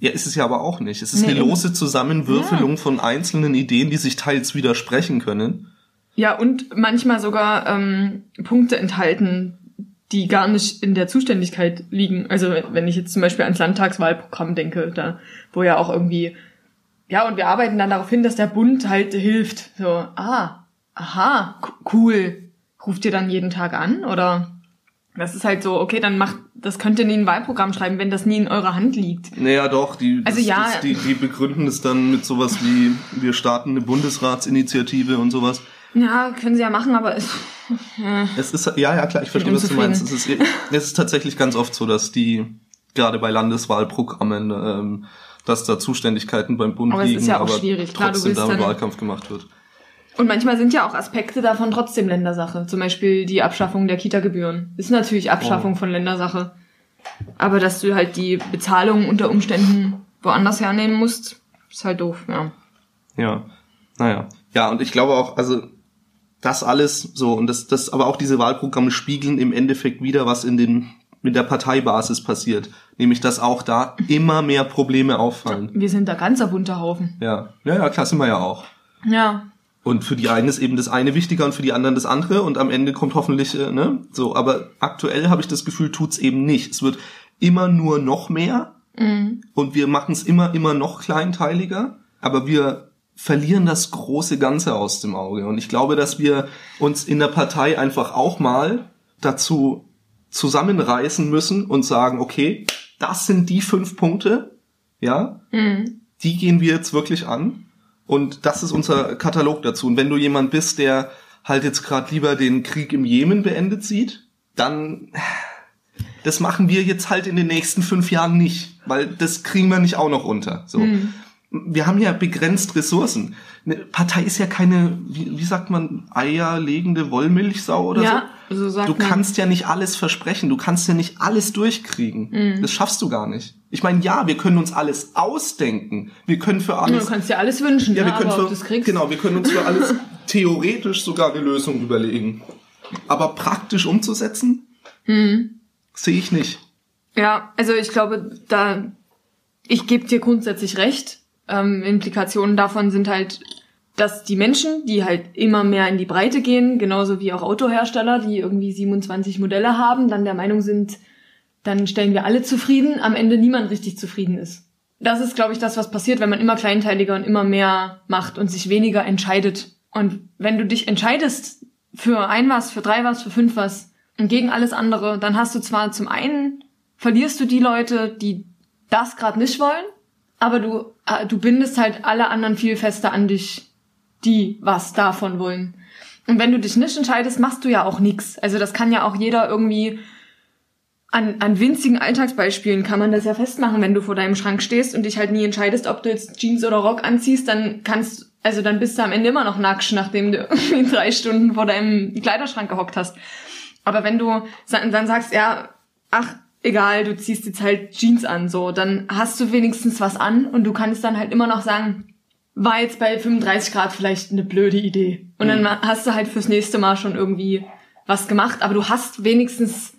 Ja, ist es ja aber auch nicht. Es ist nee, eine lose Zusammenwürfelung ja. von einzelnen Ideen, die sich teils widersprechen können. Ja, und manchmal sogar ähm, Punkte enthalten, die gar nicht in der Zuständigkeit liegen. Also wenn ich jetzt zum Beispiel ans Landtagswahlprogramm denke, da wo ja auch irgendwie, ja, und wir arbeiten dann darauf hin, dass der Bund halt hilft. So, ah, aha, cool, ruft ihr dann jeden Tag an oder das ist halt so, okay, dann macht, das könnt ihr nie in ein Wahlprogramm schreiben, wenn das nie in eurer Hand liegt. Naja, doch, die, Also das, ja. das, die, die begründen es dann mit sowas wie, wir starten eine Bundesratsinitiative und sowas. Ja, können sie ja machen, aber es, Es ist, ja, ja, klar, ich verstehe, was du meinst. Es ist, es ist tatsächlich ganz oft so, dass die, gerade bei Landeswahlprogrammen, ähm, dass da Zuständigkeiten beim Bund Aber es liegen, ist ja auch aber schwierig. Klar, trotzdem da Wahlkampf gemacht wird. Und manchmal sind ja auch Aspekte davon trotzdem Ländersache. Zum Beispiel die Abschaffung der Kita-Gebühren. Ist natürlich Abschaffung Oh. von Ländersache. Aber dass du halt die Bezahlung unter Umständen woanders hernehmen musst, ist halt doof, ja. Ja, naja. Ja, und ich glaube auch, also das alles so und das, das, aber auch diese Wahlprogramme spiegeln im Endeffekt wieder, was in den mit der Parteibasis passiert, nämlich dass auch da immer mehr Probleme auffallen. Wir sind da ganz ein bunter Haufen. Ja, ja, ja, klar sind wir ja auch. Ja. Und für die einen ist eben das eine wichtiger und für die anderen das andere und am Ende kommt hoffentlich, äh, ne, so, aber aktuell habe ich das Gefühl, tut's eben nicht. Es wird immer nur noch mehr und wir machen es immer, immer noch kleinteiliger, aber wir verlieren das große Ganze aus dem Auge. Und ich glaube, dass wir uns in der Partei einfach auch mal dazu zusammenreißen müssen und sagen, okay, das sind die fünf Punkte, ja, die gehen wir jetzt wirklich an. Und das ist unser Katalog dazu. Und wenn du jemand bist, der halt jetzt gerade lieber den Krieg im Jemen beendet sieht, dann das machen wir jetzt halt in den nächsten fünf Jahren nicht, weil das kriegen wir nicht auch noch unter. So. Wir haben ja begrenzt Ressourcen. Eine Partei ist ja keine, wie, wie sagt man, eierlegende Wollmilchsau oder Ja, so. so du kannst ja nicht alles versprechen, du kannst ja nicht alles durchkriegen. Mhm. Das schaffst du gar nicht. Ich meine, ja, wir können uns alles ausdenken. Wir können für Du alles kannst dir alles wünschen, ja, ja, wir können aber für, du genau, wir können uns für alles theoretisch sogar eine Lösung überlegen. Aber praktisch umzusetzen, Mhm. sehe ich nicht. Ja, also ich glaube, da ich gebe dir grundsätzlich recht. Ähm, Implikationen davon sind halt, dass die Menschen, die halt immer mehr in die Breite gehen, genauso wie auch Autohersteller, die irgendwie 27 Modelle haben, dann der Meinung sind, dann stellen wir alle zufrieden, am Ende niemand richtig zufrieden ist. Das ist, glaube ich, das, was passiert, wenn man immer kleinteiliger und immer mehr macht und sich weniger entscheidet. Und wenn du dich entscheidest für ein was, für drei was, für fünf was und gegen alles andere, dann hast du zwar zum einen verlierst du die Leute, die das gerade nicht wollen, aber du äh, du bindest halt alle anderen viel fester an dich, die was davon wollen. Und wenn du dich nicht entscheidest, machst du ja auch nix. Also das kann ja auch jeder irgendwie an, an winzigen Alltagsbeispielen kann man das ja festmachen, wenn du vor deinem Schrank stehst und dich halt nie entscheidest, ob du jetzt Jeans oder Rock anziehst, dann kannst, also dann bist du am Ende immer noch nackt, nachdem du irgendwie drei Stunden vor deinem Kleiderschrank gehockt hast. Aber wenn du dann sagst, ja, ach, egal, du ziehst jetzt halt Jeans an, so, dann hast du wenigstens was an und du kannst dann halt immer noch sagen, war jetzt bei 35 Grad vielleicht eine blöde Idee. Und dann ma- hast du halt fürs nächste Mal schon irgendwie was gemacht, aber du hast wenigstens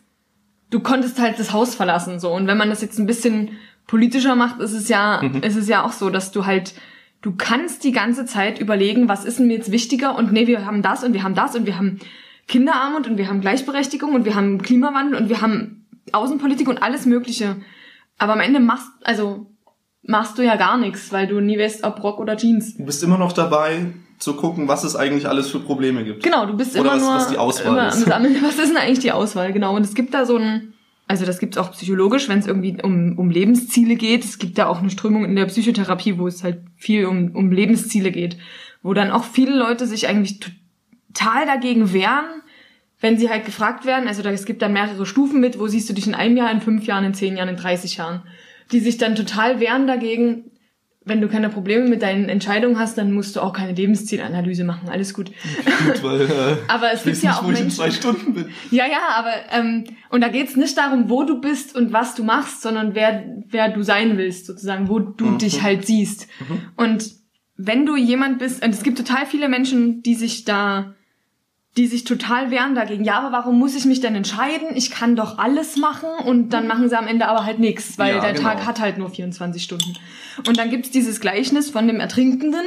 du konntest halt das Haus verlassen so. Und wenn man das jetzt ein bisschen politischer macht, ist es ja ist es ja auch so, dass du halt du kannst die ganze Zeit überlegen, was ist denn mir jetzt wichtiger und nee, wir haben das und wir haben das und wir haben Kinderarmut und wir haben Gleichberechtigung und wir haben Klimawandel und wir haben Außenpolitik und alles mögliche. Aber am Ende machst also machst du ja gar nichts, weil du nie weißt, ob Rock oder Jeans. Du bist immer noch dabei, zu gucken, was es eigentlich alles für Probleme gibt. Genau, du bist Oder immer was- nur was die Auswahl immer ist. Was ist denn eigentlich die Auswahl? Genau. Und es gibt da so ein, also das gibt's auch psychologisch, wenn es irgendwie um, um Lebensziele geht. Es gibt da auch eine Strömung in der Psychotherapie, wo es halt viel um, um Lebensziele geht, wo dann auch viele Leute sich eigentlich total dagegen wehren, wenn sie halt gefragt werden. Also da, es gibt da mehrere Stufen mit, wo siehst du dich in einem Jahr, in fünf Jahren, in zehn Jahren, in 30 Jahren, die sich dann total wehren dagegen. Wenn du keine Probleme mit deinen Entscheidungen hast, dann musst du auch keine Lebenszielanalyse machen. Alles gut. Gut, weil äh, Aber es gibt ja nicht, auch wo ich in Menschen. zwei Stunden bin. Ja, ja, aber ähm, und da geht's nicht darum, wo du bist und was du machst, sondern wer wer du sein willst, sozusagen, wo du Mhm. dich halt siehst. Und wenn du jemand bist, und es gibt total viele Menschen, die sich da, die sich total wehren dagegen. Ja, aber warum muss ich mich denn entscheiden? Ich kann doch alles machen und dann machen sie am Ende aber halt nichts, weil Ja, der genau. Tag hat halt nur 24 Stunden. Und dann gibt's dieses Gleichnis von dem Ertrinkenden,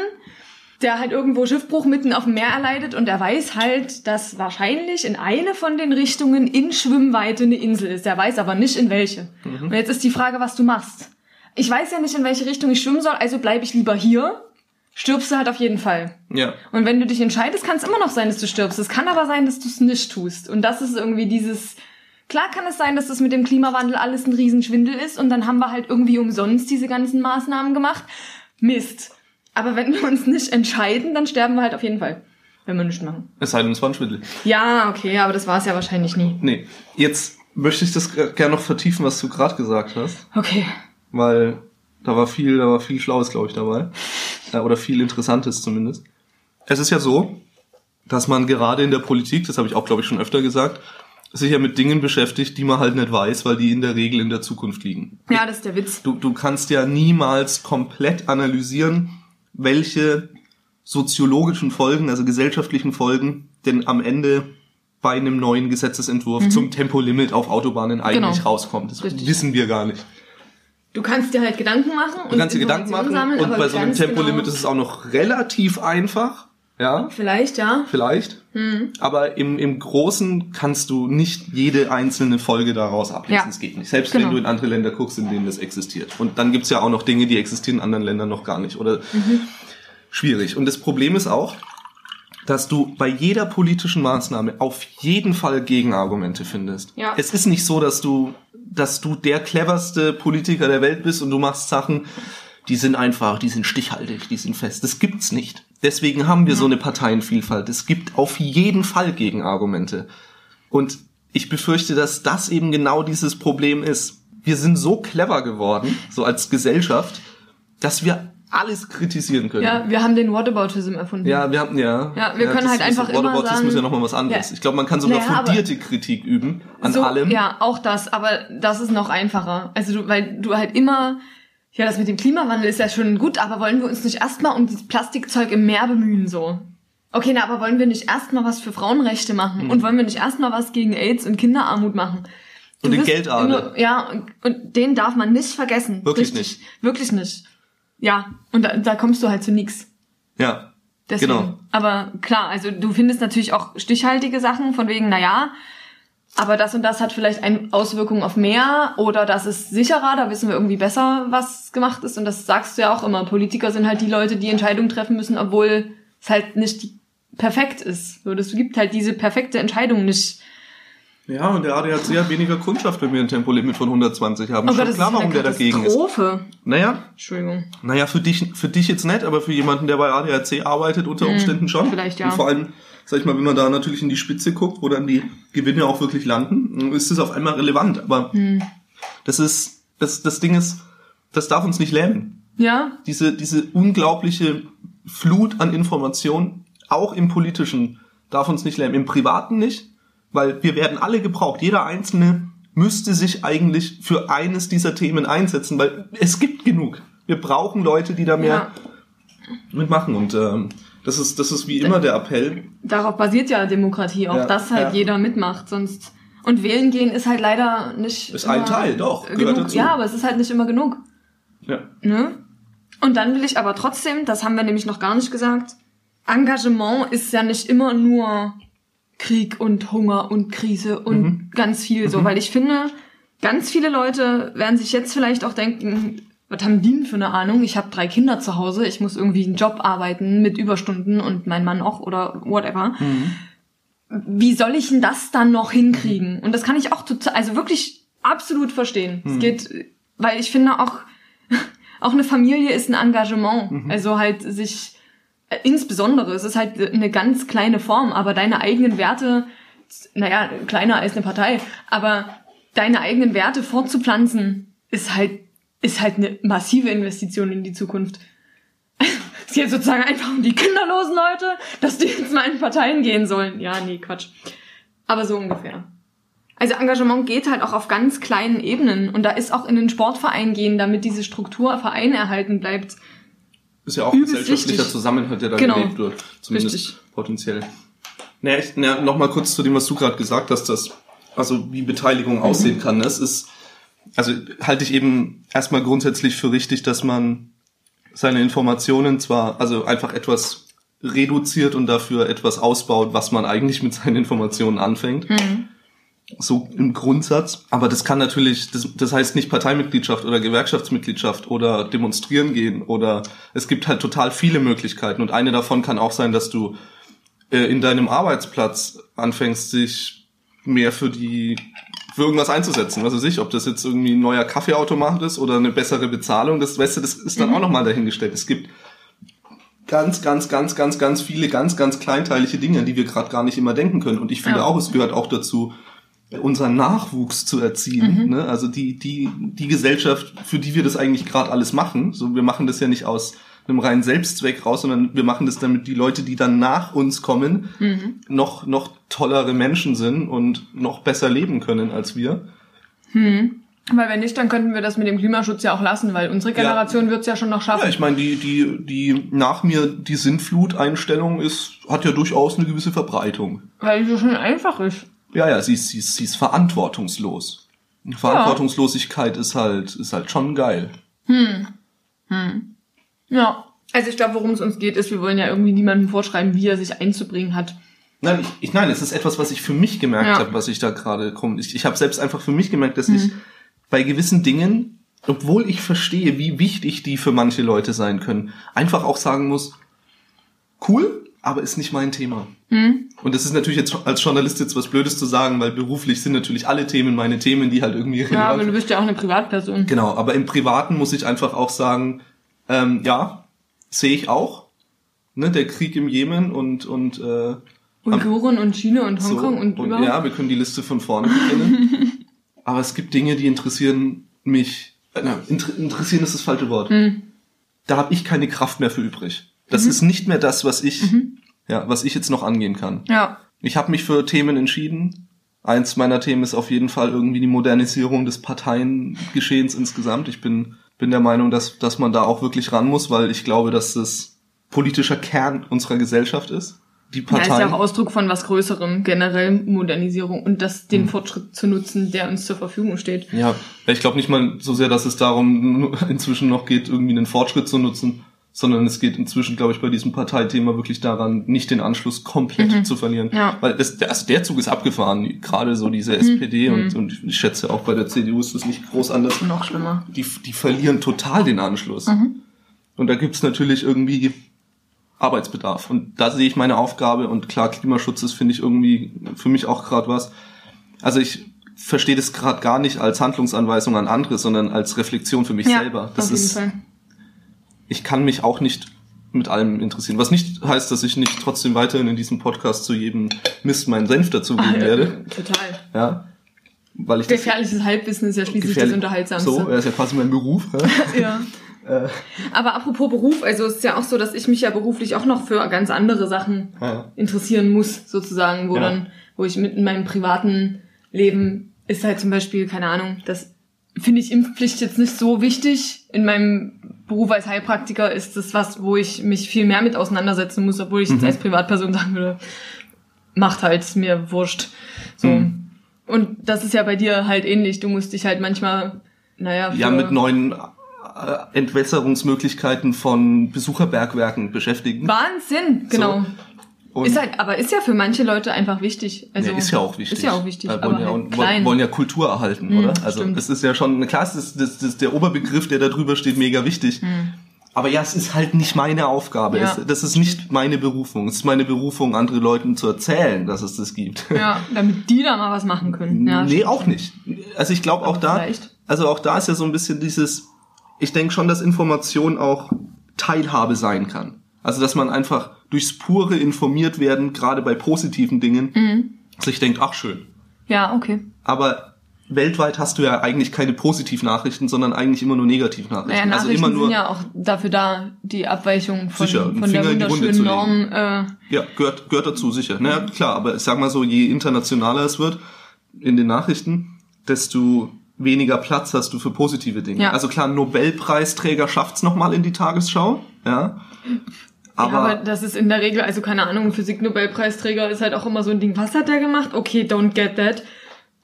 der halt irgendwo Schiffbruch mitten auf dem Meer erleidet und er weiß halt, dass wahrscheinlich in eine von den Richtungen in Schwimmweite eine Insel ist. Er weiß aber nicht in welche. Und jetzt ist die Frage, was du machst. Ich weiß ja nicht, in welche Richtung ich schwimmen soll, also bleibe ich lieber hier, stirbst du halt auf jeden Fall. Ja. Und wenn du dich entscheidest, kann es immer noch sein, dass du stirbst. Es kann aber sein, dass du es nicht tust. Und das ist irgendwie dieses, klar kann es sein, dass das mit dem Klimawandel alles ein Riesenschwindel ist und dann haben wir halt irgendwie umsonst diese ganzen Maßnahmen gemacht. Mist. Aber wenn wir uns nicht entscheiden, dann sterben wir halt auf jeden Fall. Wenn wir nichts machen. Es sei denn, es war ein Schwindel. Ja, okay, aber das war es ja wahrscheinlich nie. Nee. Jetzt möchte ich das gerne noch vertiefen, was du gerade gesagt hast. Okay. Weil da war viel, da war viel Schlaues, glaube ich, dabei. Äh, Oder viel Interessantes zumindest. Es ist ja so, dass man gerade in der Politik, das habe ich auch, glaube ich, schon öfter gesagt, sich ja mit Dingen beschäftigt, die man halt nicht weiß, weil die in der Regel in der Zukunft liegen. Ja, das ist der Witz. Du, du kannst ja niemals komplett analysieren, welche soziologischen Folgen, also gesellschaftlichen Folgen, denn am Ende bei einem neuen Gesetzesentwurf zum Tempolimit auf Autobahnen eigentlich Genau. rauskommt. Das Richtig. wissen wir gar nicht. Du kannst dir halt Gedanken machen Du kannst dir Gedanken machen sammeln, und bei so einem Tempolimit genau- ist es auch noch relativ einfach. Ja, Vielleicht, ja. vielleicht. Mhm. Aber im, im Großen kannst du nicht jede einzelne Folge daraus ablesen. Ja. Das geht nicht. Selbst Genau. wenn du in andere Länder guckst, in denen das existiert. Und dann gibt's ja auch noch Dinge, die existieren in anderen Ländern noch gar nicht. Oder Mhm. schwierig. Und das Problem ist auch, dass du bei jeder politischen Maßnahme auf jeden Fall Gegenargumente findest. Ja. Es ist nicht so, dass du, dass du der cleverste Politiker der Welt bist und du machst Sachen, die sind einfach, die sind stichhaltig, die sind fest. Das gibt's nicht. Deswegen haben wir so eine Parteienvielfalt. Es gibt auf jeden Fall Gegenargumente. Und ich befürchte, dass das eben genau dieses Problem ist. Wir sind so clever geworden, so als Gesellschaft, dass wir alles kritisieren können. Ja, wir haben den Whataboutism erfunden. Ja, wir haben ja. Ja, wir können halt das- einfach das immer about sagen- ist ja nochmal was anderes. Ja. Ich glaube, man kann sogar Naja, fundierte Kritik üben an so, allem. Ja, auch das, aber das ist noch einfacher. Also du, weil du halt immer, ja, das mit dem Klimawandel ist ja schon gut, aber wollen wir uns nicht erstmal um dieses Plastikzeug im Meer bemühen, so? Okay, na, aber wollen wir nicht erstmal was für Frauenrechte machen? Mhm. Und wollen wir nicht erstmal was gegen AIDS und Kinderarmut machen? Du Und den Geldadel. Ja, und, und den darf man nicht vergessen. Wirklich Richtig. Wirklich nicht. Ja, und da, da kommst du halt zu nix. Ja. Deswegen. Genau. Aber klar, also du findest natürlich auch stichhaltige Sachen von wegen, na ja, aber das und das hat vielleicht eine Auswirkung auf mehr oder das ist sicherer, da wissen wir irgendwie besser, was gemacht ist. Und das sagst du ja auch immer. Politiker sind halt die Leute, die Entscheidungen treffen müssen, obwohl es halt nicht perfekt ist. So, das gibt halt diese perfekte Entscheidung nicht. Ja, und der ADAC hat weniger Kundschaft, wenn wir ein Tempolimit von 120 haben. Oh Schon das klar, ist warum der dagegen ist. Naja, Entschuldigung. naja, für dich, für dich jetzt nicht, aber für jemanden, der bei ADAC arbeitet, unter Umständen schon. Hm, vielleicht, ja. Und vor allem, sag ich mal, wenn man da natürlich in die Spitze guckt, wo dann die Gewinne auch wirklich landen, ist es auf einmal relevant. Aber Hm. das ist, das, das Ding ist, das darf uns nicht lähmen. Ja, diese, diese unglaubliche Flut an Informationen, auch im politischen, darf uns nicht lähmen. Im privaten nicht, weil wir werden alle gebraucht. Jeder Einzelne müsste sich eigentlich für eines dieser Themen einsetzen, weil es gibt genug. Wir brauchen Leute, die da mehr ja. mitmachen. Und ähm, das ist, das ist wie immer der Appell. Darauf basiert ja Demokratie, auch Ja, dass halt ja. jeder mitmacht, sonst und wählen gehen ist halt leider nicht Ist ein Teil, doch, gehört genug. dazu. Ja, aber es ist halt nicht immer genug, Ja. ne? Und dann will ich aber trotzdem, das haben wir nämlich noch gar nicht gesagt, Engagement ist ja nicht immer nur Krieg und Hunger und Krise und Mhm. ganz viel so, weil ich finde, ganz viele Leute werden sich jetzt vielleicht auch denken, was haben die denn für eine Ahnung? Ich habe drei Kinder zu Hause, ich muss irgendwie einen Job arbeiten mit Überstunden und mein Mann auch oder whatever. Wie soll ich denn das dann noch hinkriegen? Und das kann ich auch total, also wirklich absolut verstehen. Es geht, weil ich finde auch, auch eine Familie ist ein Engagement. Also halt sich, insbesondere, es ist halt eine ganz kleine Form, aber deine eigenen Werte, naja, kleiner als eine Partei, aber deine eigenen Werte fortzupflanzen, ist halt, ist halt eine massive Investition in die Zukunft. Es geht sozusagen einfach um die kinderlosen Leute, dass die jetzt mal in Parteien gehen sollen. Ja, nee, Quatsch. Aber so ungefähr. Also Engagement geht halt auch auf ganz kleinen Ebenen und da ist auch in den Sportverein gehen, damit diese Struktur Verein erhalten bleibt. Ist ja auch Übelst gesellschaftlicher wichtig. Zusammenhalt, der da Genau. gelebt wird. Zumindest Richtig. potenziell. Naja, ich, na, noch mal kurz zu dem, was du gerade gesagt hast, dass, also wie Beteiligung Mhm. aussehen kann. Das ist, also halte ich eben erstmal grundsätzlich für richtig, dass man seine Informationen zwar, also einfach etwas reduziert und dafür etwas ausbaut, was man eigentlich mit seinen Informationen anfängt. Mhm. So im Grundsatz. Aber das kann natürlich, das, das heißt nicht Parteimitgliedschaft oder Gewerkschaftsmitgliedschaft oder demonstrieren gehen oder es gibt halt total viele Möglichkeiten und eine davon kann auch sein, dass du äh, in deinem Arbeitsplatz anfängst, sich mehr für die für irgendwas einzusetzen. Was weiß ich, ob das jetzt irgendwie ein neuer Kaffeeautomat ist oder eine bessere Bezahlung, das weißt du, das ist dann mhm. auch nochmal dahingestellt. Es gibt ganz, ganz, ganz, ganz, ganz viele ganz, ganz kleinteilige Dinge, die wir gerade gar nicht immer denken können. Und ich finde ja. auch, es gehört auch dazu, unseren Nachwuchs zu erziehen. Mhm. Ne? Also die, die, die Gesellschaft, für die wir das eigentlich gerade alles machen. So, wir machen das ja nicht aus einem reinen Selbstzweck raus, sondern wir machen das damit die Leute, die dann nach uns kommen, mhm. noch, noch tollere Menschen sind und noch besser leben können als wir. Hm. Weil wenn nicht, dann könnten wir das mit dem Klimaschutz ja auch lassen, weil unsere Generation ja. wird es ja schon noch schaffen. Ja, ich meine, die, die, die nach mir die Sintflut-Einstellung ist, hat ja durchaus eine gewisse Verbreitung. Weil sie so schön einfach ist. Ja, ja, sie ist, sie ist, sie ist verantwortungslos. Verantwortungslosigkeit ja. ist halt, ist halt schon geil. Hm. Hm. Ja. Also ich glaube, worum es uns geht, ist, wir wollen ja irgendwie niemandem vorschreiben, wie er sich einzubringen hat. Nein, ich, ich nein, es ist etwas, was ich für mich gemerkt ja. habe, was ich da gerade komme. Ich, ich habe selbst einfach für mich gemerkt, dass mhm. ich bei gewissen Dingen, obwohl ich verstehe, wie wichtig die für manche Leute sein können, einfach auch sagen muss, cool, aber ist nicht mein Thema. Mhm. Und das ist natürlich jetzt als Journalist jetzt was Blödes zu sagen, weil beruflich sind natürlich alle Themen meine Themen, die halt irgendwie. Ja, aber du bist ja auch eine Privatperson. Genau, aber im Privaten muss ich einfach auch sagen, ähm, ja, sehe ich auch. Ne, der Krieg im Jemen und und äh, Uiguren und China und Hongkong so, und, und überhaupt. Ja, wir können die Liste von vorne beginnen. aber es gibt Dinge, die interessieren mich. Äh, na, inter interessieren ist das falsche Wort. Mhm. Da habe ich keine Kraft mehr für übrig. Das mhm. ist nicht mehr das, was ich, mhm. ja, was ich jetzt noch angehen kann. Ja. Ich habe mich für Themen entschieden. Eins meiner Themen ist auf jeden Fall irgendwie die Modernisierung des Parteiengeschehens insgesamt. Ich bin bin der Meinung, dass, dass man da auch wirklich ran muss, weil ich glaube, dass das politischer Kern unserer Gesellschaft ist. Die Parteien. Ja, ist ja auch Ausdruck von was Größerem, generell Modernisierung und das, den hm. Fortschritt zu nutzen, der uns zur Verfügung steht. Ja, ich glaube nicht mal so sehr, dass es darum inzwischen noch geht, irgendwie einen Fortschritt zu nutzen, sondern es geht inzwischen, glaube ich, bei diesem Parteithema wirklich daran, nicht den Anschluss komplett mhm. zu verlieren. Ja. Weil das, also der Zug ist abgefahren, gerade so diese mhm. SPD und, mhm. und ich schätze auch bei der CDU ist das nicht groß anders. Noch schlimmer. Die, die verlieren total den Anschluss. Mhm. Und da gibt's natürlich irgendwie Arbeitsbedarf. Und da sehe ich meine Aufgabe und klar, Klimaschutz ist, finde ich, irgendwie für mich auch gerade was. Also ich verstehe das gerade gar nicht als Handlungsanweisung an andere, sondern als Reflexion für mich ja, selber. Das ist, Fall ich kann mich auch nicht mit allem interessieren. Was nicht heißt, dass ich nicht trotzdem weiterhin in diesem Podcast zu jedem Mist meinen Senf dazu geben ah, werde. Total. Ja. Weil ich Gefährliches Halbwissen ist ja schließlich das Unterhaltsamste. So, er ist ja quasi mein Beruf. ja. Äh. Aber apropos Beruf, also es ist ja auch so, dass ich mich ja beruflich auch noch für ganz andere Sachen ja. interessieren muss, sozusagen, wo ja. dann, wo ich mit in meinem privaten Leben ist halt zum Beispiel, keine Ahnung, das finde ich Impfpflicht jetzt nicht so wichtig. In meinem Beruf als Heilpraktiker ist das was, wo ich mich viel mehr mit auseinandersetzen muss, obwohl ich mhm. jetzt als Privatperson sagen würde, macht halt mir wurscht. So. Mhm. Und das ist ja bei dir halt ähnlich. Du musst dich halt manchmal, naja. Ja, mit neuen äh, Entwässerungsmöglichkeiten von Besucherbergwerken beschäftigen. Wahnsinn, genau. So. Und ist halt, aber ist ja für manche Leute einfach wichtig. Also, ja, ist ja auch wichtig. Ist ja auch wichtig. Äh, wollen, ja, halt klein. wollen ja Kultur erhalten, mhm, oder? Also stimmt. das ist ja schon, klar, das ist, das ist der Oberbegriff, der da drüber steht, mega wichtig. Mhm. Aber ja, es ist halt nicht meine Aufgabe. Ja. Es, das ist nicht meine Berufung. Es ist meine Berufung, andere Leuten zu erzählen, dass es das gibt. Ja, damit die da mal was machen können. Ja, nee, auch nicht. Also ich glaube auch da, vielleicht. also auch da ist ja so ein bisschen dieses, ich denke schon, dass Information auch Teilhabe sein kann. Also dass man einfach durchs pure informiert werden, gerade bei positiven Dingen, mhm. sich denkt, ach schön. Ja, okay. Aber weltweit hast du ja eigentlich keine Positivnachrichten, sondern eigentlich immer nur Negativnachrichten. Naja, Nachrichten also immer nur, sind ja auch dafür da, die Abweichung von, sicher, von der wunderschönen Norm. Äh, ja, gehört, gehört dazu, sicher. Naja, klar, aber ich sag mal so, je internationaler es wird in den Nachrichten, desto weniger Platz hast du für positive Dinge. Ja. Also klar, Nobelpreisträger schafft's nochmal in die Tagesschau, ja. Aber, ja, aber das ist in der Regel, also keine Ahnung, Physik-Nobelpreisträger ist halt auch immer so ein Ding, was hat der gemacht? Okay, don't get that.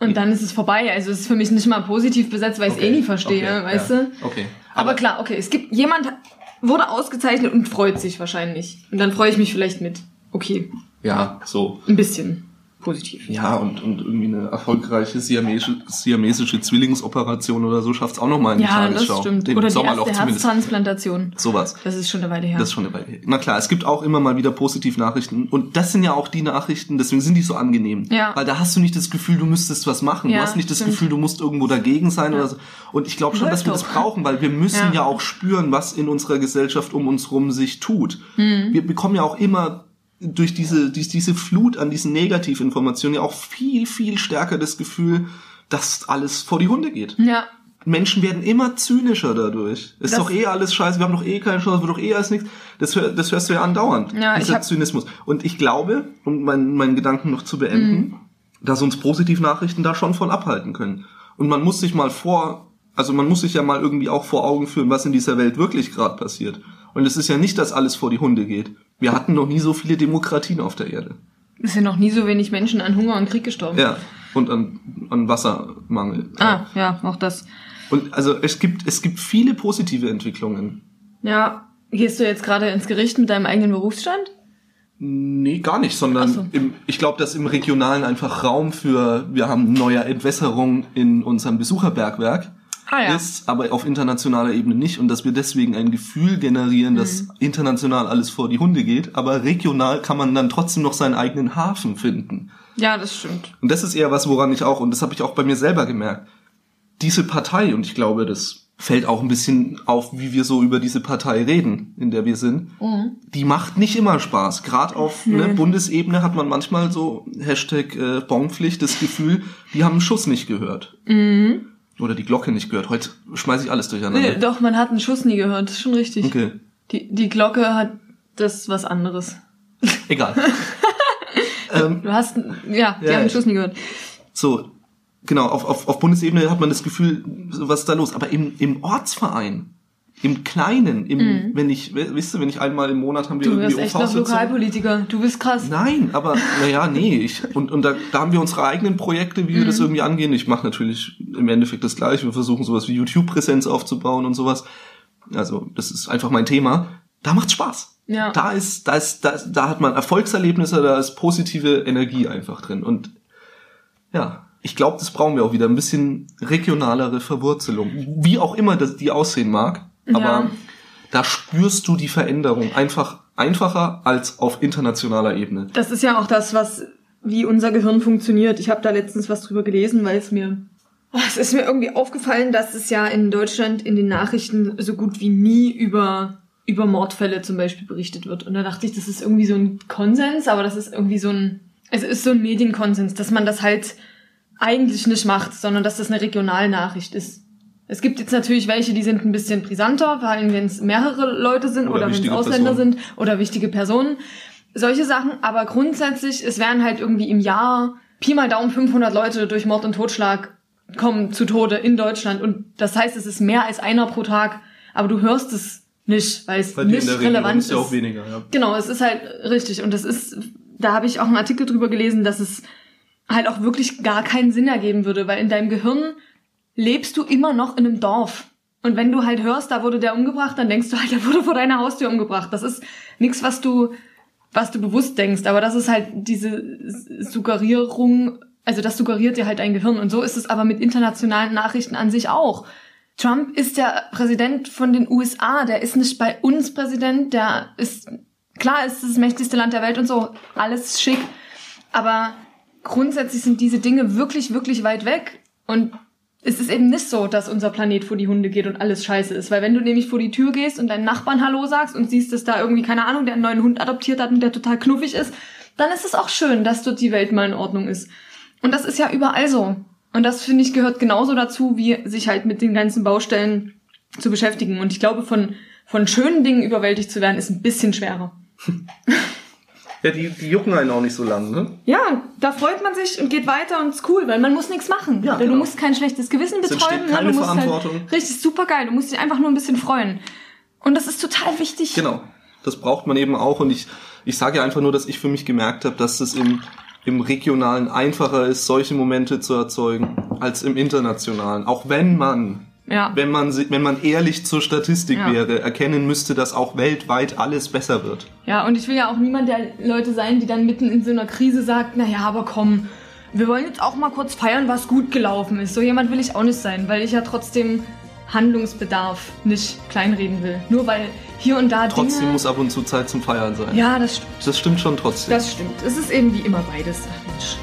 Und dann ist es vorbei. Also es ist für mich nicht mal positiv besetzt, weil ich okay. es eh nie verstehe, okay. weißt ja. du? Okay. Aber, aber, klar, okay, es gibt jemand wurde ausgezeichnet und freut sich wahrscheinlich. Und dann freue ich mich vielleicht mit. Okay. Ja, so. Ein bisschen. Positiv. Ja, und, und irgendwie eine erfolgreiche siamesische, siamesische Zwillingsoperation oder so schafft es auch nochmal in die Ja, das Tagesschau. stimmt. Im Oder die erste. Herztransplantation. Sowas. Das ist schon eine Weile her. Das ist schon eine Weile her. Na klar, es gibt auch immer mal wieder Positivnachrichten. Und das sind ja auch die Nachrichten, deswegen sind die so angenehm. Ja. Weil da hast du nicht das Gefühl, du müsstest was machen. Ja, du hast nicht das stimmt. Gefühl, du musst irgendwo dagegen sein oder so. Und ich glaube schon, dass wir das brauchen, weil wir müssen ja. Ja. auch spüren, was in unserer Gesellschaft um uns rum sich tut. Mhm. Wir bekommen ja auch immer durch diese, durch diese Flut an diesen Negativinformationen ja auch viel, viel stärker das Gefühl, dass alles vor die Hunde geht. ja, Menschen werden immer zynischer dadurch. Ist Das- doch eh alles scheiße, wir haben doch eh keine Chance, wird doch eh alles nichts. Das, hör, das hörst du ja andauernd, Ja, ich dieser hab- Zynismus. Und ich glaube, um meinen, meinen Gedanken noch zu beenden, Mhm. dass uns Positivnachrichten da schon von abhalten können. Und man muss sich mal vor, also man muss sich ja mal irgendwie auch vor Augen führen, was in dieser Welt wirklich gerade passiert. Und es ist ja nicht, dass alles vor die Hunde geht. Wir hatten noch nie so viele Demokratien auf der Erde. es sind noch nie so wenig Menschen an Hunger und Krieg gestorben. Ja. Und an, an Wassermangel. Ah, ja, auch das. Und also es gibt, es gibt viele positive Entwicklungen. Ja, gehst du jetzt gerade ins Gericht mit deinem eigenen Berufsstand? Nee, gar nicht, sondern so. im, ich glaube, dass im Regionalen einfach Raum für, wir haben neue Entwässerung in unserem Besucherbergwerk Ah ja. ist, aber auf internationaler Ebene nicht und dass wir deswegen ein Gefühl generieren, dass Mhm. international alles vor die Hunde geht, aber regional kann man dann trotzdem noch seinen eigenen Hafen finden. Ja, das stimmt. Und das ist eher was, woran ich auch, und das habe ich auch bei mir selber gemerkt, diese Partei, und ich glaube, das fällt auch ein bisschen auf, wie wir so über diese Partei reden, in der wir sind, die macht nicht immer Spaß. Gerade auf ne, Bundesebene hat man manchmal so Hashtag äh, Bonpflicht das Gefühl, die haben einen Schuss nicht gehört. Oder die Glocke nicht gehört. Heute schmeiße ich alles durcheinander. Nee, doch, man hat einen Schuss nie gehört. Das ist schon richtig. Okay, Die, die Glocke hat das was anderes. egal. ähm, Du hast, ja, die Ja, haben einen ich- Schuss nie gehört. So, genau, auf, auf, auf Bundesebene hat man das Gefühl, was ist da los? Aber im, im Ortsverein, im Kleinen, im, wenn ich, wisst ihr, wenn ich einmal im Monat haben wir Mhm. Du irgendwie echt noch. Lokalpolitiker. Du bist krass. Nein, aber naja, nee. Ich, und und da, da haben wir unsere eigenen Projekte, wie wir Mhm. das irgendwie angehen. Ich mache natürlich im Endeffekt das gleiche. Wir versuchen sowas wie YouTube-Präsenz aufzubauen und sowas. Also, das ist einfach mein Thema. Da macht's Spaß. Ja. Da ist, da ist, da, ist, da hat man Erfolgserlebnisse, da ist positive Energie einfach drin. Und ja, ich glaube, das brauchen wir auch wieder. Ein bisschen regionalere Verwurzelung. Wie auch immer das die aussehen mag. Aber Ja. da spürst du die Veränderung einfach einfacher als auf internationaler Ebene. Das ist ja auch das, was, wie unser Gehirn funktioniert. Ich habe da letztens was drüber gelesen, weil es mir, Oh, es ist mir irgendwie aufgefallen, dass es ja in Deutschland in den Nachrichten so gut wie nie über, über Mordfälle zum Beispiel berichtet wird. Und da dachte ich, das ist irgendwie so ein Konsens, aber das ist irgendwie so ein, es ist so ein Medienkonsens, dass man das halt eigentlich nicht macht, sondern dass das eine Regionalnachricht ist. Es gibt jetzt natürlich welche, die sind ein bisschen brisanter, vor allem wenn es mehrere Leute sind Oder oder, wenn es Ausländer Personen. sind oder wichtige Personen. Solche Sachen, aber grundsätzlich, es werden halt irgendwie im Jahr Pi mal Daumen 500 Leute durch Mord und Totschlag kommen zu Tode in Deutschland und das heißt, es ist mehr als einer pro Tag, aber du hörst es nicht, weil es Weil nicht relevant ist ja auch weniger, ja. Genau, es ist halt richtig. Und das ist, da habe ich auch einen Artikel drüber gelesen, dass es halt auch wirklich gar keinen Sinn ergeben würde, weil in deinem Gehirn lebst du immer noch in einem Dorf. Und wenn du halt hörst, da wurde der umgebracht, dann denkst du halt, der wurde vor deiner Haustür umgebracht. Das ist nichts, was du, was du bewusst denkst, aber das ist halt diese Suggerierung, also das suggeriert dir halt dein Gehirn. Und so ist es aber mit internationalen Nachrichten an sich auch. Trump ist der Präsident von den USA, der ist nicht bei uns Präsident, der ist, klar ist das mächtigste Land der Welt und so, alles schick, aber grundsätzlich sind diese Dinge wirklich, wirklich weit weg und es ist eben nicht so, dass unser Planet vor die Hunde geht und alles scheiße ist, weil wenn du nämlich vor die Tür gehst und deinen Nachbarn Hallo sagst und siehst, dass da irgendwie, keine Ahnung, der einen neuen Hund adoptiert hat und der total knuffig ist, dann ist es auch schön, dass dort die Welt mal in Ordnung ist. Und das ist ja überall so. Und das, finde ich, gehört genauso dazu, wie sich halt mit den ganzen Baustellen zu beschäftigen. Und ich glaube, von, von schönen Dingen überwältigt zu werden, ist ein bisschen schwerer. Ja, die, die jucken einen auch nicht so lang, ne? Ja, da freut man sich und geht weiter und ist cool, weil man muss nichts machen. Ja, genau. Du musst kein schlechtes Gewissen entsteht ne? keine du musst Verantwortung. Halt, richtig, super geil. Du musst dich einfach nur ein bisschen freuen. Und das ist total wichtig. Genau. Das braucht man eben auch. Und ich, ich sage ja einfach nur, dass ich für mich gemerkt habe, dass es im, im Regionalen einfacher ist, solche Momente zu erzeugen, als im Internationalen. Auch wenn man Ja. wenn man, wenn man ehrlich zur Statistik Ja. wäre, erkennen müsste, dass auch weltweit alles besser wird. Ja, und ich will ja auch niemand der Leute sein, die dann mitten in so einer Krise sagt, naja, aber komm, wir wollen jetzt auch mal kurz feiern, was gut gelaufen ist. So jemand will ich auch nicht sein, weil ich ja trotzdem Handlungsbedarf nicht kleinreden will. Nur weil hier und da Trotzdem Dinge... muss ab und zu Zeit zum Feiern sein. ja, das stimmt. Das stimmt schon trotzdem. Das stimmt. Es ist eben wie immer beides. Ach Mensch.